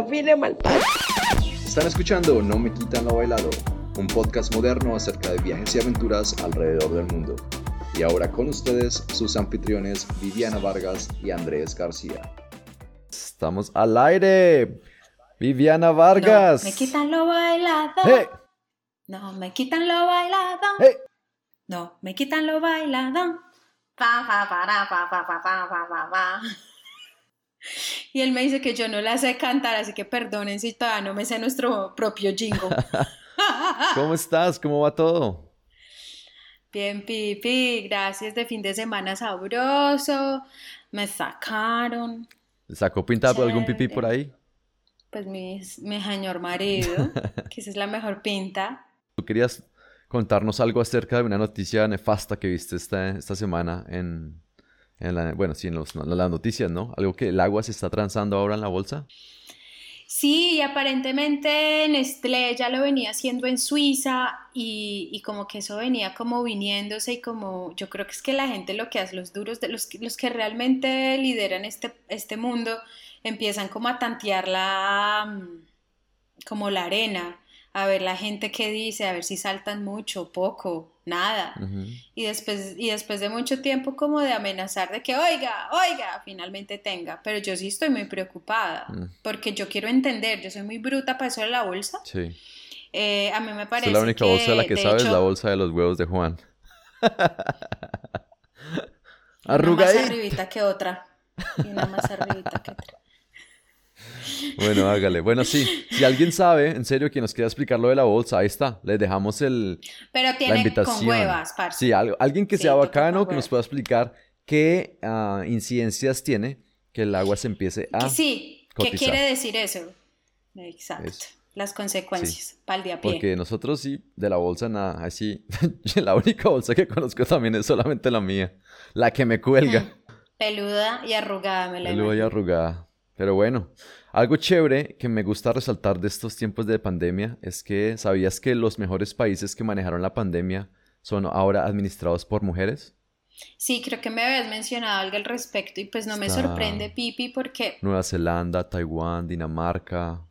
afine mal Están escuchando No Me Quitan Lo Bailado, un podcast moderno acerca de viajes y aventuras alrededor del mundo. Y ahora con ustedes sus anfitriones Viviana Vargas y Andrés García. Estamos al aire. Viviana Vargas. No, me quitan lo bailado. Hey. No, me quitan lo bailado. Hey. No, me quitan lo bailado. Pa, pa, para, pa, pa, pa, pa, pa, pa, pa. Y él me dice que yo no la sé cantar, así que perdonen si todavía no me sé nuestro propio jingo. ¿Cómo estás? ¿Cómo va todo? Bien, Pipi, gracias de fin de semana sabroso. Me sacaron. ¿Sacó pintado algún pipí por ahí? Pues mi, mi señor marido, que esa es la mejor pinta. ¿Tú querías contarnos algo acerca de una noticia nefasta que viste esta, esta semana en, en la, bueno, sí, en, los, en las noticias, ¿no? Algo que el agua se está transando ahora en la bolsa. Sí, y aparentemente Nestlé ya lo venía haciendo en Suiza y, y, como que eso venía como viniéndose y como yo creo que es que la gente lo que hace, los duros, de los, los que realmente lideran este, este mundo, empiezan como a tantear la, mm, como la arena, a ver la gente que dice, a ver si saltan mucho, poco, nada. y, después, y después de mucho tiempo como de amenazar de que, oiga, oiga, finalmente tenga. Pero yo sí estoy muy preocupada, Mm. porque yo quiero entender, yo soy muy bruta para eso de la bolsa. Sí. Eh, a mí me parece es la única que, bolsa de la que de sabes, hecho, la bolsa de los huevos de Juan. Una más Arrugadita. arribita que otra. Y una más arribita que otra. Bueno, hágale. Bueno, sí. Si alguien sabe, en serio, que nos quiera explicar lo de la bolsa, ahí está. Les dejamos el, Pero la tiene invitación. con huevas, parce. Sí, algo- alguien que Sí, sea bacano, que nos pueda explicar qué ah, incidencias tiene que el agua se empiece a... sí, ¿qué cotizar. quiere decir eso? Exacto. Eso. Las consecuencias, para el de a pie. Porque nosotros sí, de la bolsa nada, así. la única bolsa que conozco también es solamente la mía. La que me cuelga. Peluda y arrugada, me la Y ya imagino. arrugada. Pero bueno, algo chévere que me gusta resaltar de estos tiempos de pandemia es que sabías que los mejores países que manejaron la pandemia son ahora administrados por mujeres. Sí, creo que me habías mencionado algo al respecto y pues no me sorprende, Pipi, porque Nueva Zelanda, Taiwán, Dinamarca.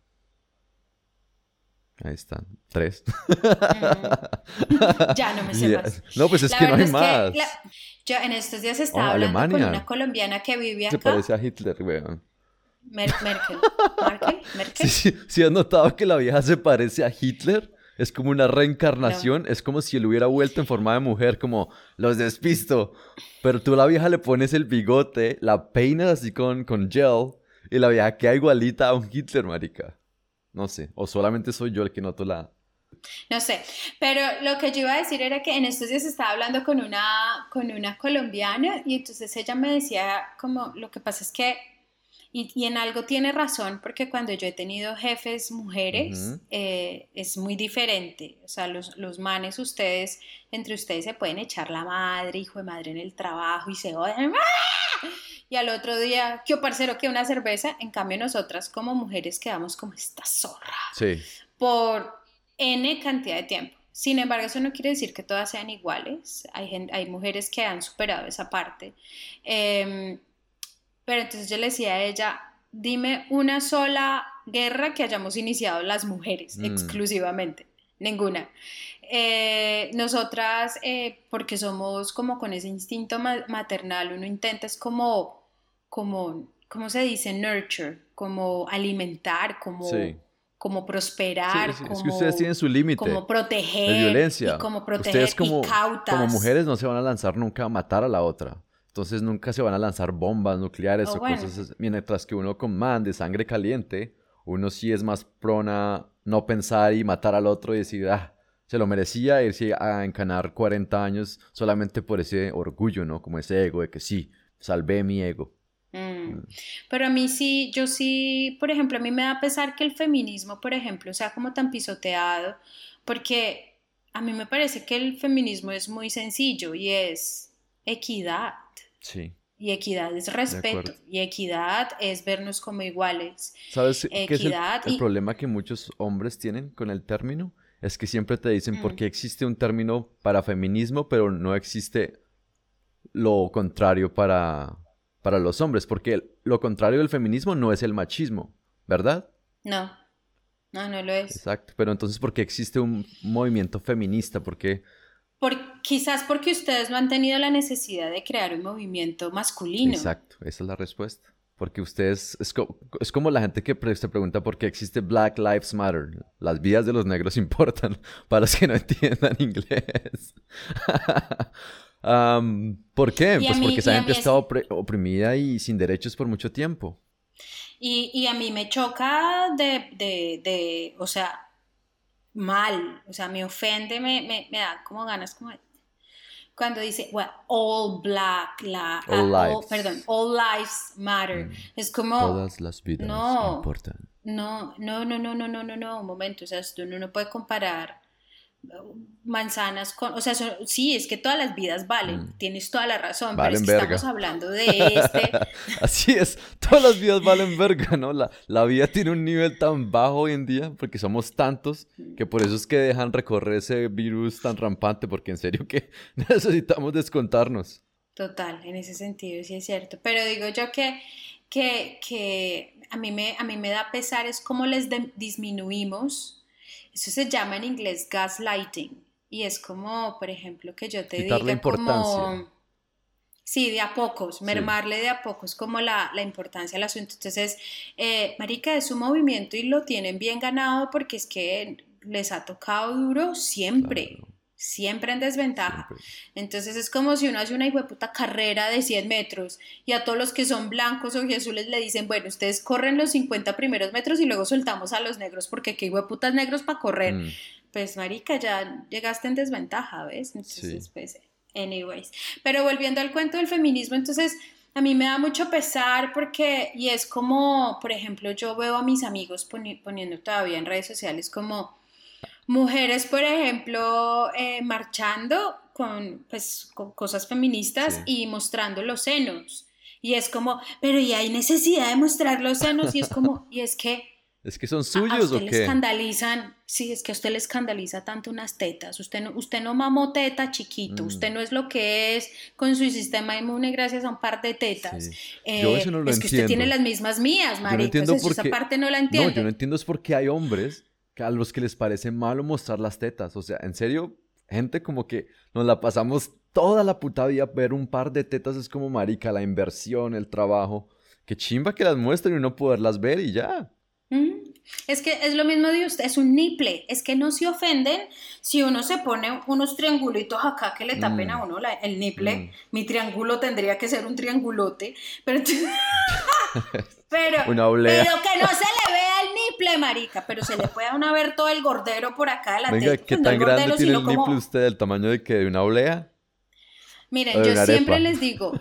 Ahí están, tres. mm, ya no me sé más. No, pues es La que no hay es más. que la- yo en estos días estaba Oh, hablando con una colombiana que vive Se acá. parece a Hitler, weón. Mer- Merkel. Merkel. Merkel. Sí, sí, sí has notado que la vieja se parece a Hitler. Es como una reencarnación. Es como si él hubiera vuelto en forma de mujer, como los despisto. Pero tú a la vieja le pones el bigote, la peinas así con, con gel, y la vieja queda igualita a un Hitler, marica. No sé. O solamente soy yo el que noto la. No sé, pero lo que yo iba a decir era que en estos días estaba hablando con una, con una colombiana y entonces ella me decía como lo que pasa es que, y, y en algo tiene razón, porque cuando yo he tenido jefes mujeres eh, es muy diferente, o sea, los, los manes ustedes, entre ustedes se pueden echar la madre, hijo de madre en el trabajo y se odian, ¡ah! y al otro día, ¿qué parcero que una cerveza? En cambio nosotras como mujeres quedamos como esta zorra Sí. por N cantidad de tiempo. Sin embargo, eso no quiere decir que todas sean iguales. Hay, hay mujeres que han superado esa parte. Em, pero entonces yo le decía a ella, dime una sola guerra que hayamos iniciado las mujeres Mm. exclusivamente. Ninguna. Eh, nosotras, eh, porque somos como con ese instinto ma- maternal, uno intenta es como, como, ¿cómo se dice? Nurture, como alimentar, como, Sí. como Sí, prosperar, sí, como, Es que ustedes tienen su límite como proteger, de violencia. y como proteger Ustedes como, y cautas. como mujeres no se van a lanzar nunca a matar a la otra. Entonces nunca se van a lanzar bombas nucleares Oh, o bueno. cosas así. Mientras que uno con man de sangre caliente, uno sí es más prona no pensar y matar al otro y decir, ah, se lo merecía irse a encanar 40 años solamente por ese orgullo, ¿no? Como ese ego de que sí, salvé mi ego. Mm. Pero a mí sí, yo sí, por ejemplo, a mí me da pesar que el feminismo, por ejemplo, sea como tan pisoteado, porque a mí me parece que el feminismo es muy sencillo y es equidad. Sí. Y equidad es respeto. Y equidad es vernos como iguales. ¿Sabes qué es el, problema que muchos hombres tienen con el término? Es que siempre te dicen por Mm. qué existe un término para feminismo, pero no existe lo contrario para, para los hombres, porque lo contrario del feminismo no es el machismo, ¿verdad? No, no, no lo es. Exacto. Pero entonces, ¿por qué existe un movimiento feminista? Porque Por, quizás porque ustedes no han tenido la necesidad de crear un movimiento masculino. Exacto, esa es la respuesta. Porque ustedes, es, co- es como la gente que pre- se pregunta por qué existe Black Lives Matter. Las vidas de los negros importan, para los que no entiendan inglés. Am, ¿Por qué? Y Pues mí- porque esa gente ha estado es- oprimida y sin derechos por mucho tiempo. Y, y a mí me choca de, de, de, o sea, mal, o sea, me ofende, me, me, me da como ganas como cuando dice, well, all black, la, All ah, lives. perdón, all lives matter. Mm. Es como, Todas las vidas no. importan. no, no, no, no, no, no, no, no, un momento, o sea, esto uno no puede comparar manzanas con, o sea, son- sí, es que todas las vidas valen, Mm. tienes toda la razón, Valen pero es que verga. estamos hablando de este, Así es, todas las vidas valen verga, ¿no? La, la vida tiene un nivel tan bajo hoy en día porque somos tantos que por eso es que dejan recorrer ese virus tan rampante porque en serio que necesitamos descontarnos. Total, en ese sentido sí es cierto. Pero digo yo que, que, que a, mí me, a mí me da pesar es cómo les de- disminuimos. Eso se llama en inglés gaslighting. Y es como, por ejemplo, que yo te Quitarle diga como... importancia. Sí, de a pocos, mermarle de a pocos como la, la importancia del asunto. Entonces, eh, Marica, es un movimiento y lo tienen bien ganado porque es que les ha tocado duro siempre, Claro, siempre en desventaja. Entonces es como si uno hace una puta carrera de 100 metros y a todos los que son blancos o azules le dicen, bueno, ustedes corren los 50 primeros metros y luego soltamos a los negros porque qué putas negros para correr. Mm, Pues marica, ya llegaste en desventaja, ¿ves? Entonces, Sí. pues, anyways. Pero volviendo al cuento del feminismo, entonces a mí me da mucho pesar porque, y es como, por ejemplo, yo veo a mis amigos poni- poniendo todavía en redes sociales como mujeres, por ejemplo, eh, marchando con, pues, con cosas feministas Sí. y mostrando los senos. Y es como, pero y hay necesidad de mostrar los senos y es como, y es que ¿Es que son a- a suyos usted o le qué? escandalizan, sí, es que a usted le escandaliza tanto unas tetas. Usted no, usted no mamó teta chiquito, Mm. usted no es lo que es con su sistema inmune gracias a un par de tetas. Sí. Eh, Yo eso no lo es que usted tiene entiendo. las mismas mías, Yo no entiendo sea, por esa qué- parte no la No, entiendo. yo no entiendo es por qué hay hombres a los que les parece malo mostrar las tetas. O sea, en serio, gente como que nos la pasamos toda la puta vida ver un par de tetas es como marica, la inversión, el trabajo. Qué chimba que las muestren y no poderlas ver y ya. Es que es lo mismo de usted, es un niple, es que no se ofenden si uno se pone unos triangulitos acá que le tapen Mm. a uno la- el niple. Mm. Mi triángulo tendría que ser un triangulote, pero, pero, Una pero que no se le vea el niple, marica, pero se le pueda uno ver todo el gordero por acá de la Venga, teta, ¿qué no tan el grande gordero, tiene el como- nipple usted? ¿El tamaño de que de una oblea? Miren, yo siempre arepa. les digo,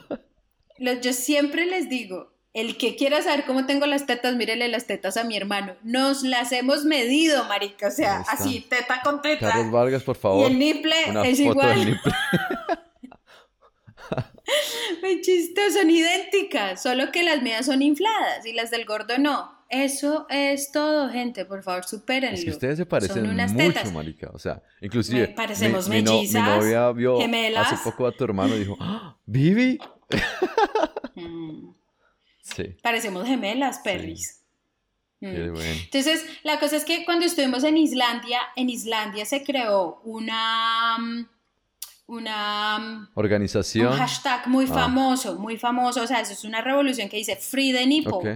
yo siempre les digo, el que quiera saber cómo tengo las tetas, mírele las tetas a mi hermano. Nos las hemos medido, marica, o sea, así, teta con teta. Carlos Vargas, por Y favor. el niple Una es foto igual. del nipple. Muy chistoso, son idénticas, solo que las mías son infladas y las del gordo no. Eso es todo, gente, por favor, supérenlo. Es que ustedes se parecen unas mucho, tetas. marica. O sea, inclusive Me- parecemos mi, mi no- mi mellizas, novia vio gemelas. hace poco a tu hermano y dijo, ¡Ah! ¿Vivi? Mm, Sí, parecemos gemelas, perris. Mm. qué bueno. Entonces, la cosa es que cuando estuvimos en Islandia, en Islandia se creó una, mm, una, Organización. un hashtag muy Ah. famoso, muy famoso, o sea, eso es una revolución que dice Free the Nipple. Ok.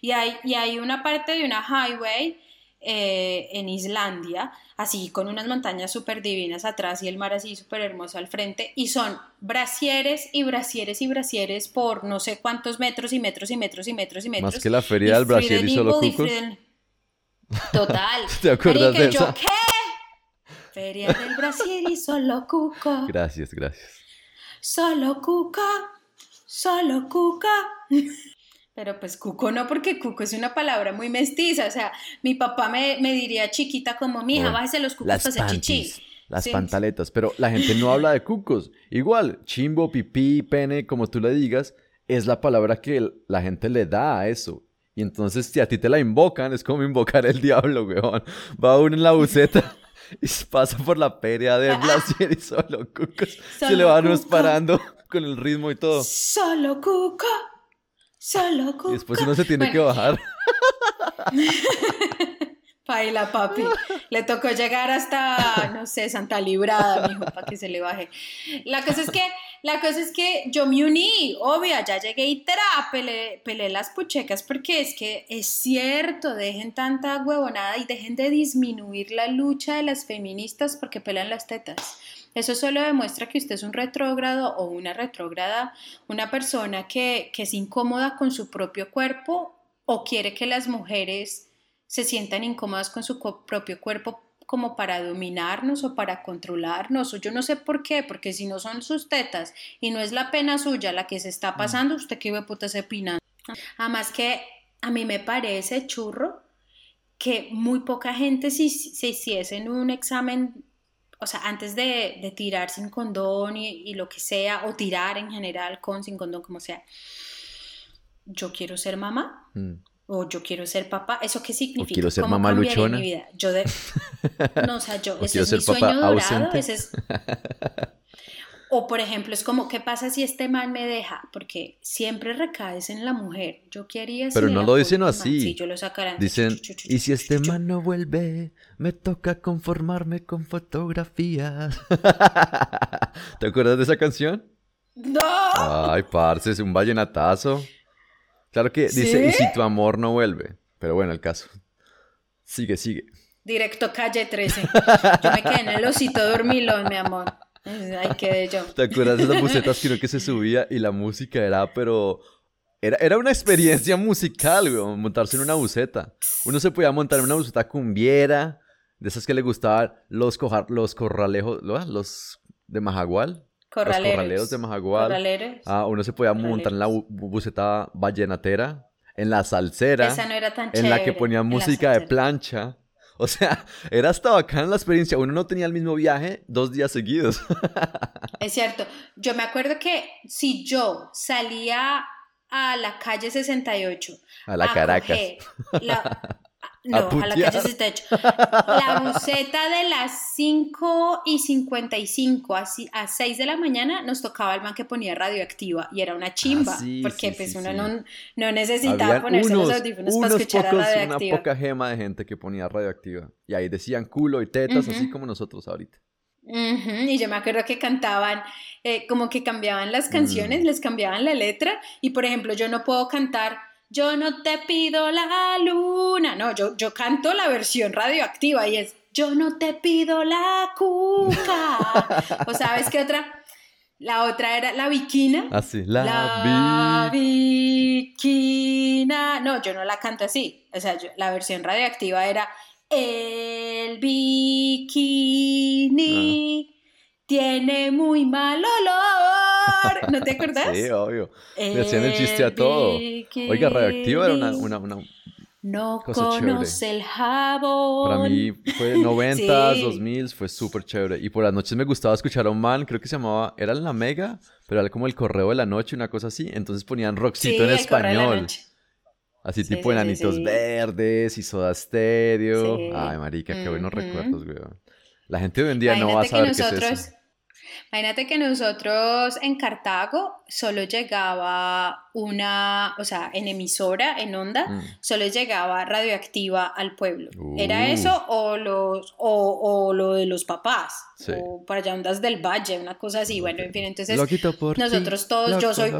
Y hay, y hay una parte de una highway eh, en Islandia, así con unas montañas súper divinas atrás y el mar así súper hermoso al frente, y son brasieres y brasieres y brasieres por no sé cuántos metros y metros y metros y metros y metros. Más que la feria del brasier y solo cucos. Total. ¿Te acuerdas Marica, de yo? ¿qué? Feria del brasier y solo cuco. Gracias, gracias. Solo Cuca, solo Cuca. Pero pues Cuco no, porque Cuco es una palabra muy mestiza. O sea, mi papá me, me diría chiquita como, mija, Bueno, bájese los cucos para hacer chichi. las Sí. pantaletas. Pero la gente no habla de cucos. Igual, chimbo, pipí, pene, como tú le digas, es la palabra que la gente le da a eso. Y entonces si a ti te la invocan, es como invocar el diablo, weón. Va uno en la buceta y pasa por la peria de Blasier y solo cucos. se le van unos parando con el ritmo y todo. Solo cuco. Solo cuco. Y después uno se tiene que bajar. Paila, papi. Le tocó llegar hasta, no sé, Santa Librada, mijo, para que se le baje. La cosa es que, la cosa es que yo me uní, obvio, ya llegué y tra, pelé, las puchecas, porque es que es cierto, dejen tanta huevonada y dejen de disminuir la lucha de las feministas porque pelan las tetas. Eso solo demuestra que usted es un retrógrado o una retrógrada, una persona que, que es incómoda con su propio cuerpo o quiere que las mujeres se sientan incómodas con su propio cuerpo como para dominarnos o para controlarnos, o yo no sé por qué, porque si no son sus tetas y no es la pena suya la que se está mm. pasando, usted qué puta se opina. Además que a mí me parece churro que muy poca gente si se hiciese en un examen, o sea, antes de, tirar sin condón y, lo que sea, o tirar en general con sin condón, como sea, yo quiero ser mamá. Mm o yo quiero ser papá, ¿eso qué significa? O quiero ser mamá luchona. Mi vida? Yo de... No, o sea, yo, ese es mi sueño dorado, ese es... O por ejemplo, es como, ¿qué pasa si este man me deja? Porque siempre recaes en la mujer. Yo quería Pero no lo dicen así. Sí, yo lo sacarán. Dicen, y si este man no vuelve, me toca conformarme con fotografías. ¿Te acuerdas de esa canción? No. Ay, parce, es un vallenatazo. Claro que dice, y si tu amor no vuelve. Pero bueno, el caso. Sigue, sigue. Directo calle 13. Yo me quedé en el osito dormilón, mi amor. Ahí quedé yo. ¿Te acuerdas de esas bucetas que que se subía y la música era, pero... Era, era una experiencia musical, güey, montarse en una buceta. Uno se podía montar en una buceta cumbiera, de esas que le gustaban los, cojar, los corralejos, los de Majagual. Corraleros. Los corraleros de Majagual. Ah, uno se podía montar en la buceta vallenatera, en la salsera. Esa no era tan En la que ponía música de plancha. O sea, era hasta bacán la experiencia. Uno no tenía el mismo viaje dos días seguidos. Es cierto. Yo me acuerdo que si yo salía a la calle 68 a la Caracas. No, a, la calle hecho. La buceta de las 5 y 55 a, a 6 de la mañana nos tocaba el man que ponía radioactiva y era una chimba, ah, porque pues uno no, no, necesitaba ponerse los audífonos para escuchar a radioactiva. Una poca gema de gente que ponía radioactiva y ahí decían culo y tetas, así como nosotros ahorita. Y yo me acuerdo que cantaban, eh, como que cambiaban las canciones, mm. les cambiaban la letra y por ejemplo yo no puedo cantar yo no te pido la luna. No, yo, yo canto la versión radioactiva y es Yo no te pido la cuca. ¿O sabes qué otra? La otra era la viquina. Así, ah, la, la viquina. No, yo no la canto así. O sea, la versión radioactiva era el bikini. Ah. Tiene muy mal olor. ¿No te acuerdas? sí, obvio. Le hacían el chiste a todo. Oiga, radioactiva era una, una, una no conoce el jabón. Para mí fue 90, 2000, fue súper chévere. Y por las noches me gustaba escuchar a un man, creo que se llamaba, era la Mega, pero era como el correo de la noche, una cosa así. Entonces ponían rockcito en español. Así tipo enanitos verdes y soda estéreo. Ay, marica, qué buenos recuerdos, güey. La gente hoy en día no va a saber qué es eso. Imagínate que nosotros en Cartago solo llegaba una, o sea, en emisora, en onda, mm. solo llegaba radioactiva al pueblo. ¿Era eso o, los, o, lo de los papás? O para allá ondas del valle, una cosa así. Bueno, en fin, entonces nosotros todos, yo soy...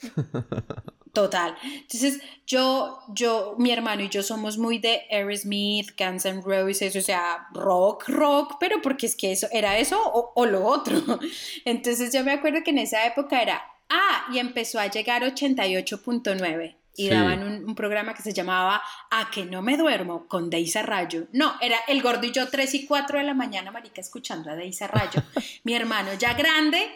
Total. Entonces, yo, yo, mi hermano y yo somos muy de Aerosmith, Guns N' Roses, o sea, rock, rock, pero porque es que eso era eso o, lo otro. Entonces, yo me acuerdo que en esa época era, ah, y empezó a llegar 88.9 y daban un, programa que se llamaba A que no me duermo con Deisa Rayo. No, era el gordo y yo 3 y 4 de la mañana, marica, escuchando a Deisa Rayo. Mi hermano ya grande,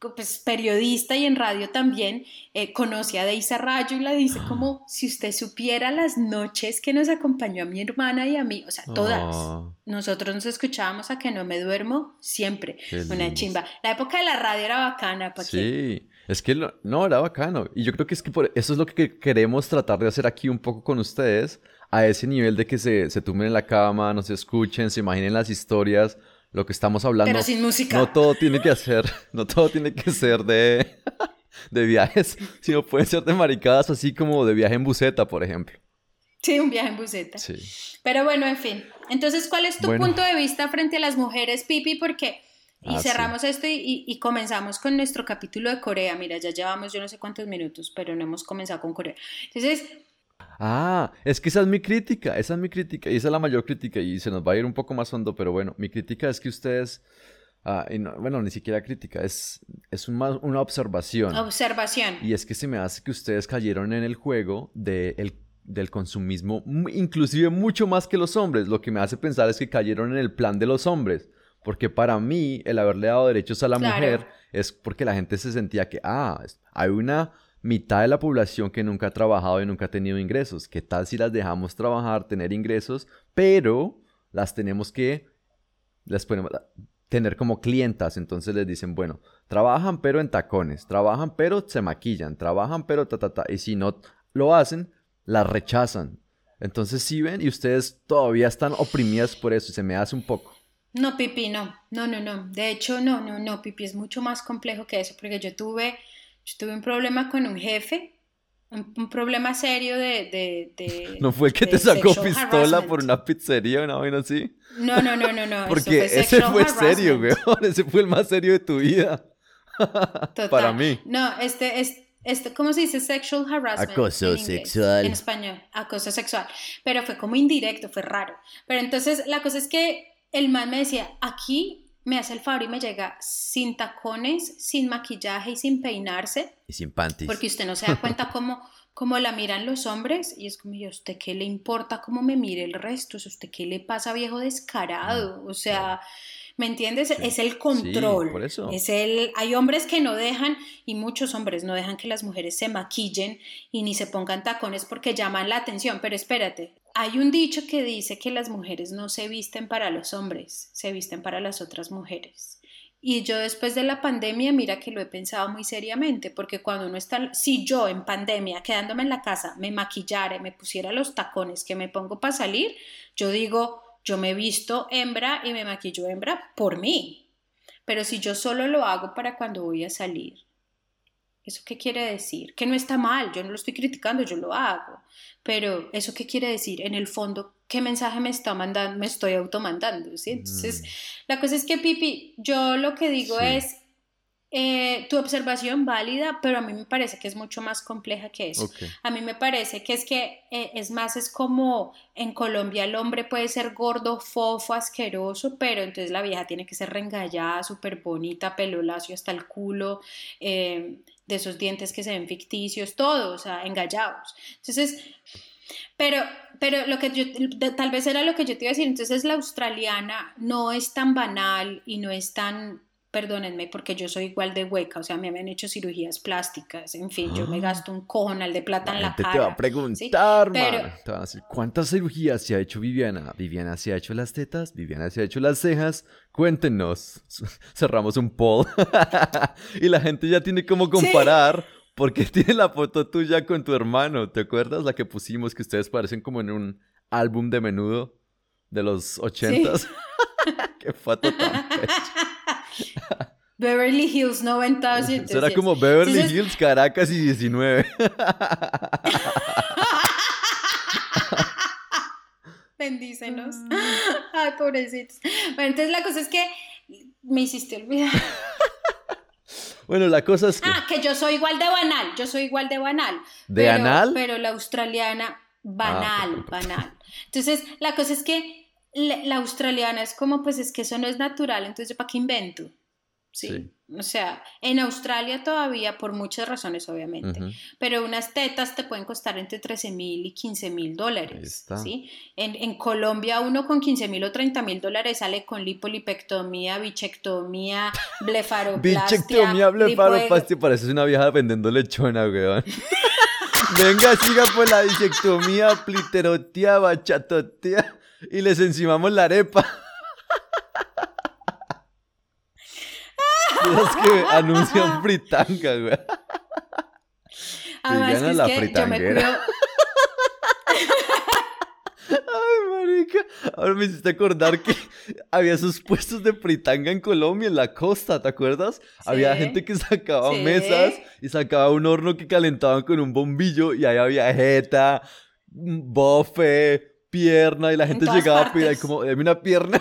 pues, periodista y en radio también, eh, conoce a Deisa Rayo y la dice como, si usted supiera las noches que nos acompañó a mi hermana y a mí, o sea, todas. Ah. Nosotros nos escuchábamos a que no me duermo siempre, una chimba. La época de la radio era bacana, ¿para Sí, Es que no, era bacano. Y yo creo que es que por, eso es lo que queremos tratar de hacer aquí un poco con ustedes, a ese nivel de que se, se tumben en la cama, nos escuchen, se imaginen las historias, lo que estamos hablando. Pero sin música. No todo tiene que ser, no todo tiene que ser de, de viajes, sino puede ser de maricadas así como de viaje en buseta, por ejemplo. Sí, un viaje en buseta. Sí. Pero bueno, en fin. Entonces, ¿cuál es tu punto de vista frente a las mujeres, Pipi? Porque y ah, cerramos esto y, comenzamos con nuestro capítulo de Corea. Mira, ya llevamos yo no sé cuántos minutos, pero no hemos comenzado con Corea. Entonces... Ah, es que esa es mi crítica, esa es mi crítica, y esa es la mayor crítica, y se nos va a ir un poco más hondo, pero bueno, mi crítica es que ustedes... Ah, bueno, ni siquiera crítica, es, es una observación. Observación. Y es que se me hace que ustedes cayeron en el juego de del consumismo, inclusive mucho más que los hombres. Lo que me hace pensar es que cayeron en el plan de los hombres. Porque para mí, el haberle dado derechos a la mujer es porque la gente se sentía que, ah, hay una mitad de la población que nunca ha trabajado y nunca ha tenido ingresos. ¿Qué tal si las dejamos trabajar, tener ingresos, pero las tenemos que, las podemos tener como clientas? Entonces les dicen, bueno, trabajan pero en tacones, trabajan pero se maquillan, trabajan pero ta, ta, ta. Y si no lo hacen, las rechazan. Entonces, si ven, y ustedes todavía están oprimidas por eso, y se me hace un poco. No, Pipi, no, no, no, no. De hecho, no, no, no, Pipi es mucho más complejo que eso, porque yo tuve, yo tuve un problema con un jefe, un, problema serio de, de, ¿No fue que te sacó pistola por una pizzería o una vaina así? No, no, no, no, no. Porque ese fue serio, güey. Ese fue el más serio de tu vida. Para mí. No, este, es este, ¿cómo se dice? Sexual harassment. Acoso sexual. En español, acoso sexual. Pero fue como indirecto, fue raro. Pero entonces la cosa es que el man me decía, aquí me hace el favor y me llega sin tacones, sin maquillaje y sin peinarse. Y sin panties. Porque usted no se da cuenta cómo, cómo la miran los hombres y es como, ¿y a usted qué le importa cómo me mire el resto? ¿A usted qué le pasa, viejo descarado? O sea... ¿Me entiendes? Es el control. por eso. Es el, hay hombres que no dejan, y muchos hombres no dejan que las mujeres se maquillen y ni se pongan tacones porque llaman la atención. Pero espérate, hay un dicho que dice que las mujeres no se visten para los hombres, se visten para las otras mujeres. Y yo después de la pandemia, mira que lo he pensado muy seriamente, porque cuando uno está, si yo en pandemia, quedándome en la casa, me maquillara y me pusiera los tacones que me pongo para salir, yo digo, yo me visto hembra y me maquillo hembra por mí. Pero si yo solo lo hago para cuando voy a salir, ¿eso qué quiere decir? Que no está mal, yo no lo estoy criticando, yo lo hago. Pero ¿eso qué quiere decir? En el fondo, ¿qué mensaje me está mandando? Me estoy automandando, ¿sí? Entonces, mm. la cosa es que, Pipi, yo lo que digo es, eh, tu observación válida, pero a mí me parece que es mucho más compleja que eso. A mí me parece que es que eh, es más, es como en Colombia el hombre puede ser gordo, fofo, asqueroso, pero entonces la vieja tiene que ser rengallada, súper bonita, pelo lacio hasta el culo, eh, de esos dientes que se ven ficticios, todos, o sea, engallados. Entonces, pero, pero lo que yo, tal vez era lo que yo te iba a decir, entonces la australiana no es tan banal y no es tan perdónenme porque yo soy igual de hueca, o sea, me han hecho cirugías plásticas, en fin, yo me ah. gasto un cojonal de plata en la cara. Te va a preguntar, Pero... te van a decir, ¿cuántas cirugías se ha hecho Viviana? Viviana se ha hecho las tetas, Viviana se ha hecho las cejas, cuéntenos. Cerramos un poll. y la gente ya tiene como comparar. Porque tiene la foto tuya con tu hermano, ¿te acuerdas? La que pusimos que ustedes parecen como en un álbum de menudo de los ochentas. Qué foto tan Beverly Hills 90. Será como Beverly Hills, Caracas y 19. Bendícenos. Ay, pobrecitos. Bueno, entonces la cosa es que me hiciste olvidar. Bueno, la cosa es que. Ah, que yo soy igual de banal. Yo soy igual de banal. ¿De banal? Pero la australiana, banal, ah, banal. Entonces, la cosa es que la, australiana es como, pues es que eso no es natural, entonces ¿para qué invento? ¿Sí? O sea, en Australia todavía, por muchas razones obviamente, pero unas tetas te pueden costar entre 13 mil y 15 mil dólares. ¿sí? En, en, Colombia uno con 15 mil o 30 mil dólares sale con lipolipectomía, bichectomía, blefaroplastia. bichectomía, blefaroplastia, pareces una vieja vendiendo lechona, weón. Venga, siga por la bichectomía, pliterotea, bachatotea y les encimamos la arepa. Esas que anuncian fritanga, güey. Además, Viviana que la es yo me. Ay, marica. Ahora me hiciste acordar que había esos puestos de fritanga en Colombia, en la costa, ¿te acuerdas? Había gente que sacaba Sí. mesas y sacaba un horno que calentaban con un bombillo y ahí había jeta, bofe, pierna y la gente llegaba a pedir partes. como, dame una pierna.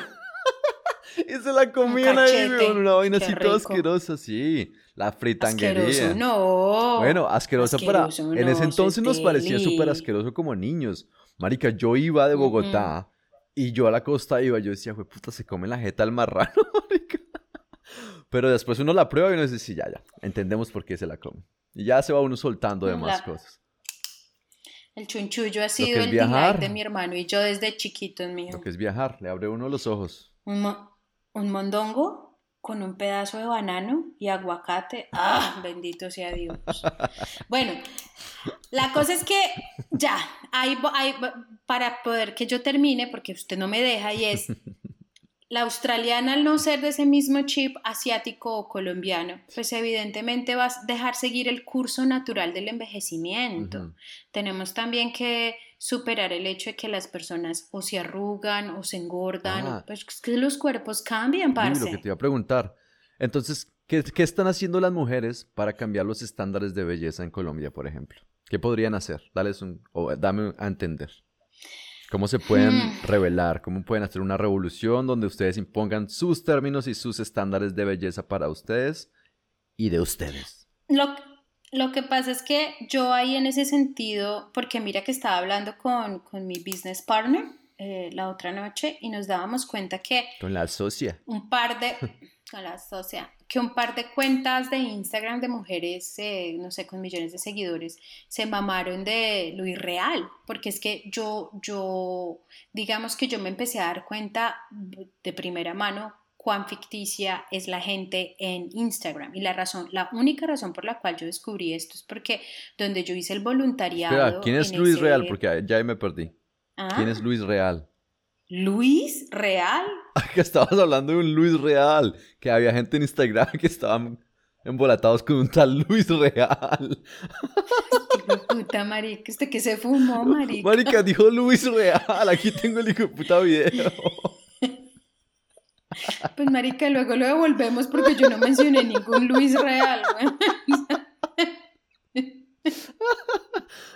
Y se la comían ahí, una vaina así toda asquerosa, sí. La fritanguería. Asqueroso, no. Bueno, asqueroso, para... En ese entonces nos parecía súper asqueroso como niños. Marica, yo iba de Bogotá y yo a la costa iba, yo decía, güey, puta, se come la jeta al marrano, marica. Pero después uno la prueba y uno dice, sí, ya, ya, entendemos por qué se la come. Y ya se va uno soltando de La- más cosas. El chunchullo ha sido el viajar. de mi hermano y yo desde chiquito en mío. Lo que es viajar, le abre uno los ojos. Un, un mondongo con un pedazo de banano y aguacate. ¡Ah! Bendito sea Dios. Bueno, la cosa es que ya, vo- para poder que yo termine, porque usted no me deja, y es la australiana al no ser de ese mismo chip asiático o colombiano, pues evidentemente va a dejar seguir el curso natural del envejecimiento. Tenemos también que superar el hecho de que las personas o se arrugan o se engordan, Ah. o, pues es que los cuerpos cambian, Sí, parce. lo que te iba a preguntar. Entonces, ¿qué, qué están haciendo las mujeres para cambiar los estándares de belleza en Colombia, por ejemplo? ¿Qué podrían hacer? Dales un, o dame a entender. ¿Cómo se pueden Hmm. revelar? ¿Cómo pueden hacer una revolución donde ustedes impongan sus términos y sus estándares de belleza para ustedes y de ustedes? Lo, lo que pasa es que yo ahí en ese sentido, porque mira que estaba hablando con, con mi business partner eh, la otra noche y nos dábamos cuenta que Con la socia. un par de, con la socia, que un par de cuentas de Instagram de mujeres, eh, no sé, con millones de seguidores, se mamaron de lo irreal, porque es que yo, yo, digamos que yo me empecé a dar cuenta de primera mano cuán ficticia es la gente en Instagram. Y la razón, la única razón por la cual yo descubrí esto es porque donde yo hice el voluntariado. Espera, ¿quién es Luis ese- Real? Porque ya me perdí. Ah, ¿Quién es Luis Real? Luis Real. Que estabas hablando de un Luis Real. Que había gente en Instagram que estaban embolatados con un tal Luis Real. De puta, marica. ¿Usted que se fumó, marica? Marica, dijo Luis Real. Aquí tengo el hijo de puta video. Pues, marica, luego lo devolvemos porque yo no mencioné ningún Luis Real.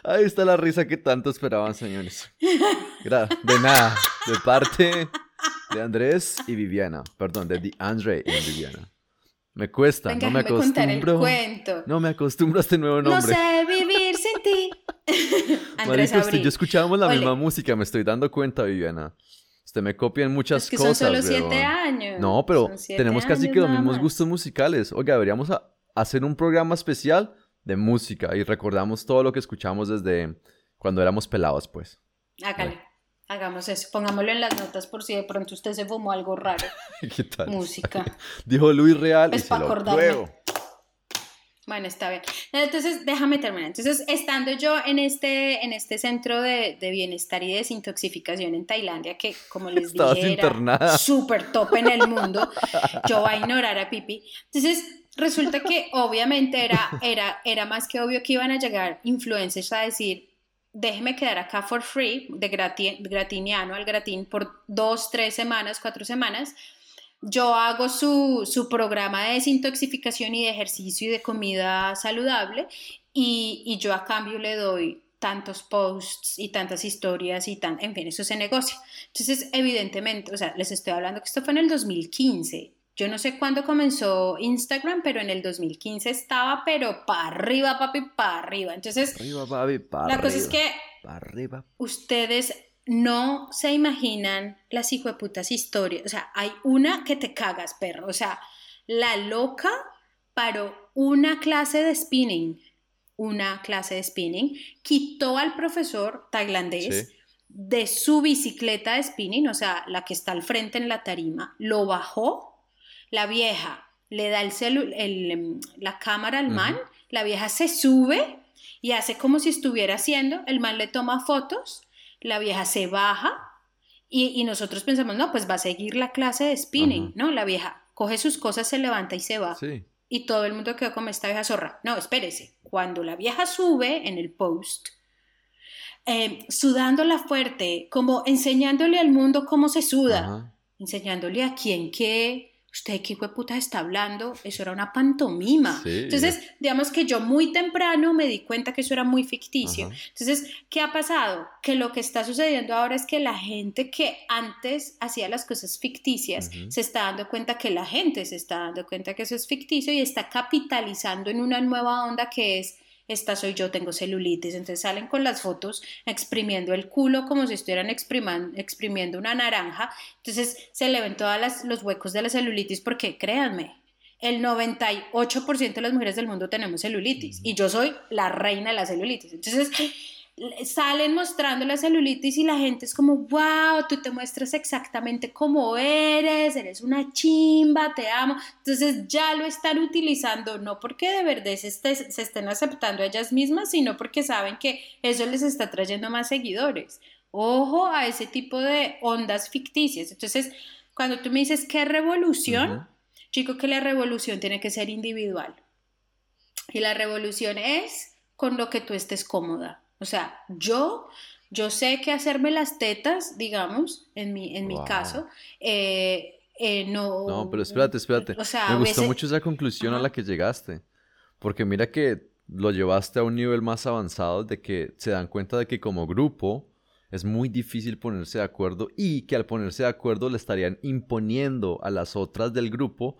Ahí está la risa que tanto esperaban, señores. De nada. De parte de Andrés y Viviana. Perdón, de Andre y Viviana. Me cuesta, Venga, no me el acostumbro. cuento. No me acostumbro a este nuevo No nombre. sé vivir sin ti. Andrés Abril. yo escuchábamos la Ole. misma música, me estoy dando cuenta, Viviana. Usted me copia en muchas Es que cosas. son solo weón. siete años. No, pero tenemos casi que los mismos gustos musicales. Oiga, deberíamos hacer un programa especial de música y recordamos todo lo que escuchamos desde cuando éramos pelados, pues. Hágale. Hagamos eso. Pongámoslo en las notas por si de pronto usted se fumó algo raro. ¿Qué tal? Música. Dijo Luis Real Pues y se pa' lo acordarme. pruebo. Bueno, está bien. Entonces, déjame terminar. Entonces, estando yo en este, en este centro de, de bienestar y desintoxicación en Tailandia, que como les dije, era súper top en el mundo, yo voy a ignorar a Pipi. Entonces, resulta que obviamente era, era, era más que obvio que iban a llegar influencers a decir, déjeme quedar acá for free, de grati- gratiniano al gratín, por dos, tres semanas, cuatro semanas. Yo hago su, su programa de desintoxicación y de ejercicio y de comida saludable y, y yo a cambio le doy tantos posts y tantas historias y tan, en fin, eso se negocia. Entonces, evidentemente, o sea, les estoy hablando que esto fue en el 2015. Yo no sé cuándo comenzó Instagram, pero en el 2015 estaba, pero para arriba, papi, para arriba. Entonces, Arriba, papi, pa' la cosa es arriba, que pa' arriba. ustedes no se imaginan las hijueputas historias. O sea, hay una que te cagas, perro. O sea, la loca paró una clase de spinning. Una clase de spinning. Quitó al profesor tailandés Sí. de su bicicleta de spinning, o sea, la que está al frente en la tarima. Lo bajó. La vieja le da el celu- el, em, la cámara al man. La vieja se sube y hace como si estuviera haciendo. El man le toma fotos la vieja se baja y, y nosotros pensamos, no, pues va a seguir la clase de spinning, Ajá. ¿no? La vieja coge sus cosas, se levanta y se va. Sí. Y todo el mundo quedó como esta vieja zorra. No, espérese. Cuando la vieja sube en el post, eh, sudándola fuerte, como enseñándole al mundo cómo se suda, Ajá. enseñándole a quién qué, usted qué hijo de puta está hablando, eso era una pantomima. Sí. Entonces, digamos que yo muy temprano me di cuenta que eso era muy ficticio. Ajá. Entonces, ¿qué ha pasado? Que lo que está sucediendo ahora es que la gente que antes hacía las cosas ficticias se está dando cuenta que la gente se está dando cuenta que eso es ficticio y está capitalizando en una nueva onda que es esta soy yo, tengo celulitis. Entonces salen con las fotos exprimiendo el culo como si estuvieran exprimiendo una naranja. Entonces se le ven todos los huecos de la celulitis porque créanme, el 98% de las mujeres del mundo tenemos celulitis y yo soy la reina de la celulitis. Entonces salen mostrando la celulitis y la gente es como, wow, tú te muestras exactamente como eres, eres una chimba, te amo. Entonces ya lo están utilizando, no porque de verdad se, esté- se estén aceptando ellas mismas, sino porque saben que eso les está trayendo más seguidores. Ojo a ese tipo de ondas ficticias. Entonces, cuando tú me dices qué revolución, Ujú. chico, que la revolución tiene que ser individual. Y la revolución es con lo que tú estés cómoda. O sea, yo, yo sé que hacerme las tetas, digamos, en mi, en mi caso, eh, eh, no... No, pero espérate, espérate. O sea, Me gustó veces- mucho esa conclusión a la que llegaste. Porque mira que lo llevaste a un nivel más avanzado de que se dan cuenta de que como grupo es muy difícil ponerse de acuerdo y que al ponerse de acuerdo le estarían imponiendo a las otras del grupo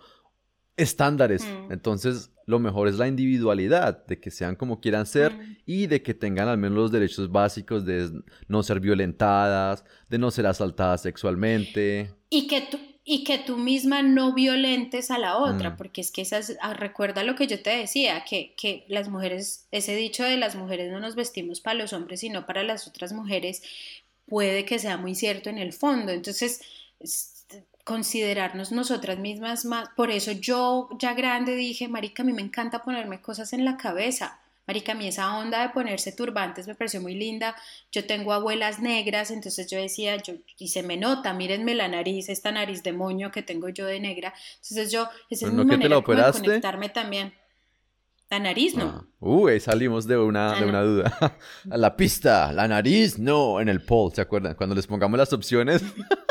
estándares. Mm. Entonces, lo mejor es la individualidad, de que sean como quieran ser Mm. y de que tengan al menos los derechos básicos de no ser violentadas, de no ser asaltadas sexualmente. Y que tú, y que tú misma no violentes a la otra, Mm. porque es que esas, ah, recuerda lo que yo te decía, que, que las mujeres, ese dicho de las mujeres no nos vestimos para los hombres, sino para las otras mujeres, puede que sea muy cierto en el fondo. Entonces, es- considerarnos nosotras mismas más, por eso yo ya grande dije, marica, a mí me encanta ponerme cosas en la cabeza. Marica, a mí esa onda de ponerse turbantes me pareció muy linda. Yo tengo abuelas negras, entonces yo decía, yo, y se me nota, mírenme la nariz, esta nariz de moño que tengo yo de negra. Entonces yo, esa es ¿Pero mi no te manera de conectarme también. La nariz no. Ah. Uh, ahí salimos de una, Ah, de no. una duda. La pista, la nariz, no, en el poll, ¿se acuerdan? Cuando les pongamos las opciones.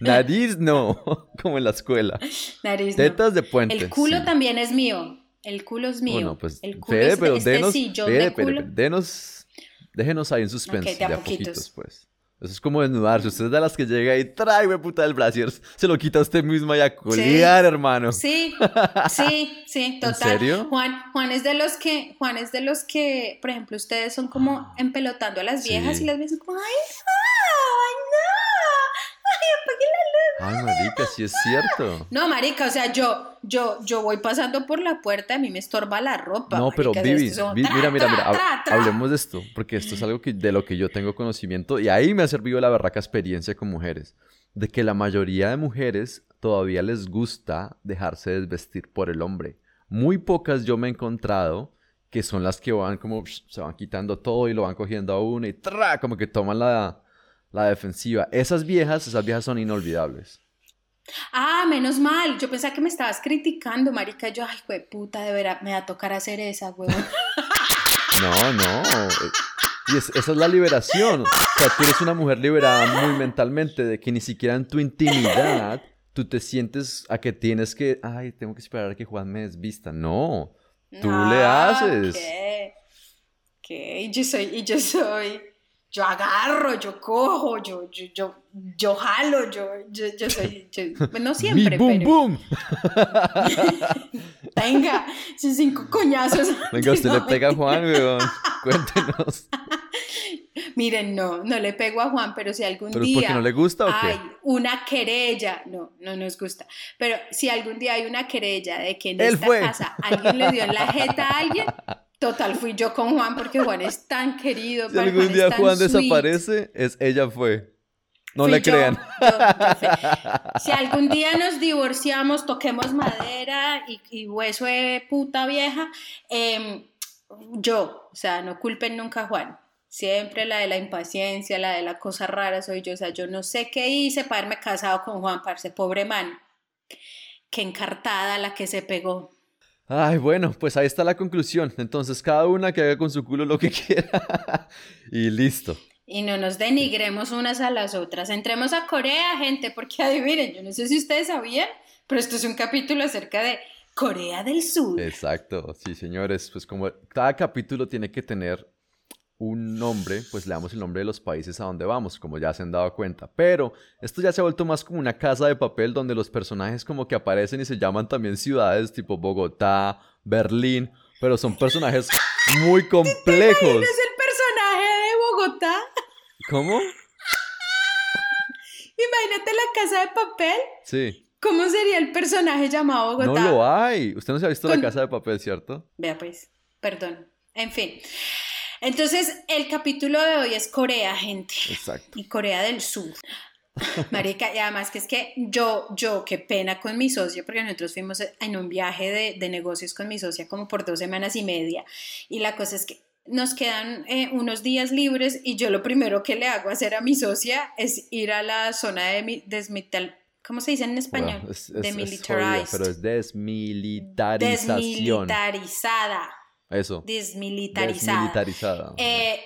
nariz, no, como en la escuela. Nariz no. Tetas de puente. El culo sí. también es mío. El culo es mío. Bueno, pues, el culo Fede, es pero este denos, sillón Fede, de culo. Fede, denos, déjenos ahí en suspense, Ok, de de a poquitos. poquitos, pues. Eso es como desnudarse. Usted es de las que llega y trae, güey, puta del brasier. Se lo quita usted misma y a culiar, hermano. Sí, sí, sí, total. serio? Juan, Juan es de los que, Juan es de los que, por ejemplo, ustedes son como empelotando a las viejas Ah. Sí. y las ves como, ay, apague la luz. Ay, marica, sí es cierto. No, marica, o sea, yo, yo, yo voy pasando por la puerta, a mí me estorba la ropa. No, pero marica, Vivi, estos son Vi- tra, mira, mira, mira, hab- tra, tra. hablemos de esto, porque esto es algo que, de lo que yo tengo conocimiento y ahí me ha servido la berraca experiencia con mujeres, de que la mayoría de mujeres todavía les gusta dejarse desvestir por el hombre. Muy pocas yo me he encontrado que son las que van como, se van quitando todo y lo van cogiendo a uno y tra, como que toman la, la defensiva. Esas viejas, esas viejas son inolvidables. Ah, menos mal. Yo pensaba que me estabas criticando, marica. Yo, ay, güey, puta, de verdad, me va a tocar hacer esa, huevón. No, no. Y es- esa es la liberación. O sea, tú eres una mujer liberada muy mentalmente de que ni siquiera en tu intimidad tú te sientes a que tienes que, ay, tengo que esperar a que Juan me desvista. No. Tú le haces. Ah, ¿Qué? ¿Qué? Y yo soy, y yo soy, yo agarro, yo cojo, yo, yo, yo, yo jalo, yo, yo, yo soy, yo, no siempre, Mi boom pero boom. venga, esos cinco coñazos. Venga, usted le pega a Juan, weón. Cuéntenos. Miren, no, no le pego a Juan, pero si algún ¿Pero día porque no le gusta o qué? hay una querella, no, no nos gusta, pero si algún día hay una querella de que en Él esta fue. casa alguien le dio en la jeta a alguien, total fui yo con Juan porque Juan es tan querido. Si algún día Juan sweet. desaparece, es ella fue. No Fui le yo, crean. yo, yo fui. Si algún día nos divorciamos, toquemos madera y, y hueso de puta vieja, em, yo, o sea, no culpen nunca a Juan. Siempre la de la impaciencia, la de la cosa rara soy yo. O sea, yo no sé qué hice para haberme casado con Juan, parce, pobre man. qué encartada la que se pegó. Ay, bueno, pues ahí está la conclusión. Entonces, cada una que haga con su culo lo que quiera. y listo. Y no nos denigremos unas a las otras. Entremos a Corea, gente, porque adivinen, yo no sé si ustedes sabían, pero esto es un capítulo acerca de Corea del Sur. Exacto, sí, señores. Pues como cada capítulo tiene que tener un nombre, pues le damos el nombre de los países a donde vamos, como ya se han dado cuenta. Pero esto ya se ha vuelto más como una casa de papel donde los personajes como que aparecen y se llaman también ciudades tipo Bogotá, Berlín, pero son personajes muy complejos. ¿Te es el personaje de Bogotá? ¿Cómo? Imagínate la casa de papel. Sí. ¿Cómo sería el personaje llamado Bogotá? No lo hay. Usted no se ha visto la casa de papel, ¿cierto? Vea pues, perdón. En fin. Entonces, el capítulo de hoy es Corea, gente. Exacto. Y Corea del Sur. Marica, y además que es que yo, yo, qué pena con mi socio, porque nosotros fuimos en un viaje de, de negocios con mi socia como por dos semanas y media. Y la cosa es que nos quedan eh, unos días libres y yo lo primero que le hago hacer a mi socia es ir a la zona de desmital, ¿cómo se dice en español? Demilitarized. pero es desmilitarización. Desmilitarizada. Eso. Desmilitarizada. Desmilitarizada. Eh,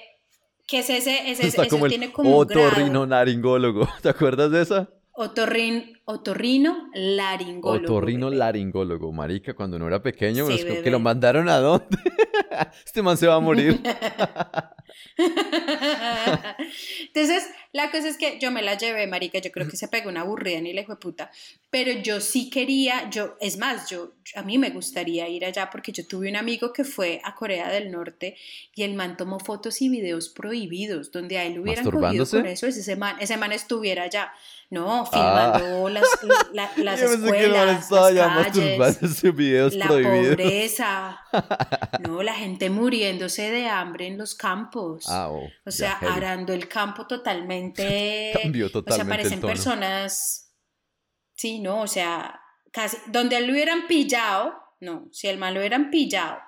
¿Qué es ese? ese Está como el otorrinolaringólogo. ¿Te acuerdas de esa? Otorrin, otorrino laringólogo. Otorrino laringólogo, marica, cuando uno era pequeño, sí, es que lo mandaron a dónde. este man se va a morir. Entonces, la cosa es que yo me la llevé, marica, yo creo que se pegó una aburrida ni le fue puta, pero yo sí quería, yo, es más, yo, a mí me gustaría ir allá porque yo tuve un amigo que fue a Corea del Norte y el man tomó fotos y videos prohibidos, donde a él hubieran cogido con eso, ese man, ese man estuviera allá. No, filmando ah. las, las escuelas, las calles, videos la pobreza, no, la gente muriéndose de hambre en los campos. Ah, oh, o sea, arando el campo totalmente. Cambió totalmente. O sea, parecen personas. Sí, no, o sea, casi. Donde lo hubieran pillado, no, si el mal lo hubieran pillado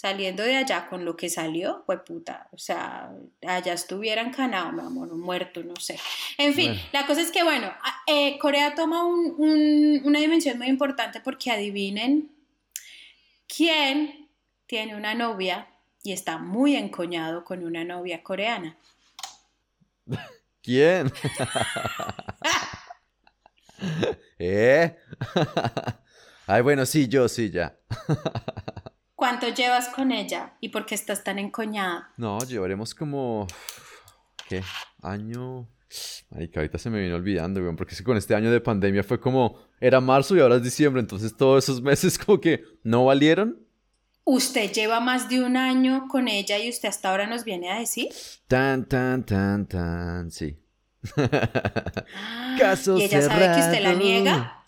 saliendo de allá con lo que salió, fue puta, o sea, allá estuvieran canado, mi amor, muerto, no sé. En fin, la cosa es que, bueno, eh, Corea toma una dimensión muy importante porque adivinen quién tiene una novia y está muy encoñado con una novia coreana. ¿Quién? ¿Eh? Ay, bueno, sí, yo sí, ya. ¿Cuánto llevas con ella y por qué estás tan encoñada? No, llevaremos como. ¿Qué? Año. Ay, que ahorita se me vino olvidando, weón, porque es que con este año de pandemia fue como. Era marzo y ahora es diciembre, entonces todos esos meses como que no valieron. ¿Usted lleva más de un año con ella y usted hasta ahora nos viene a decir? Tan, tan, tan, tan, sí. Ah, Caso ¿Y ella sabe que usted la niega?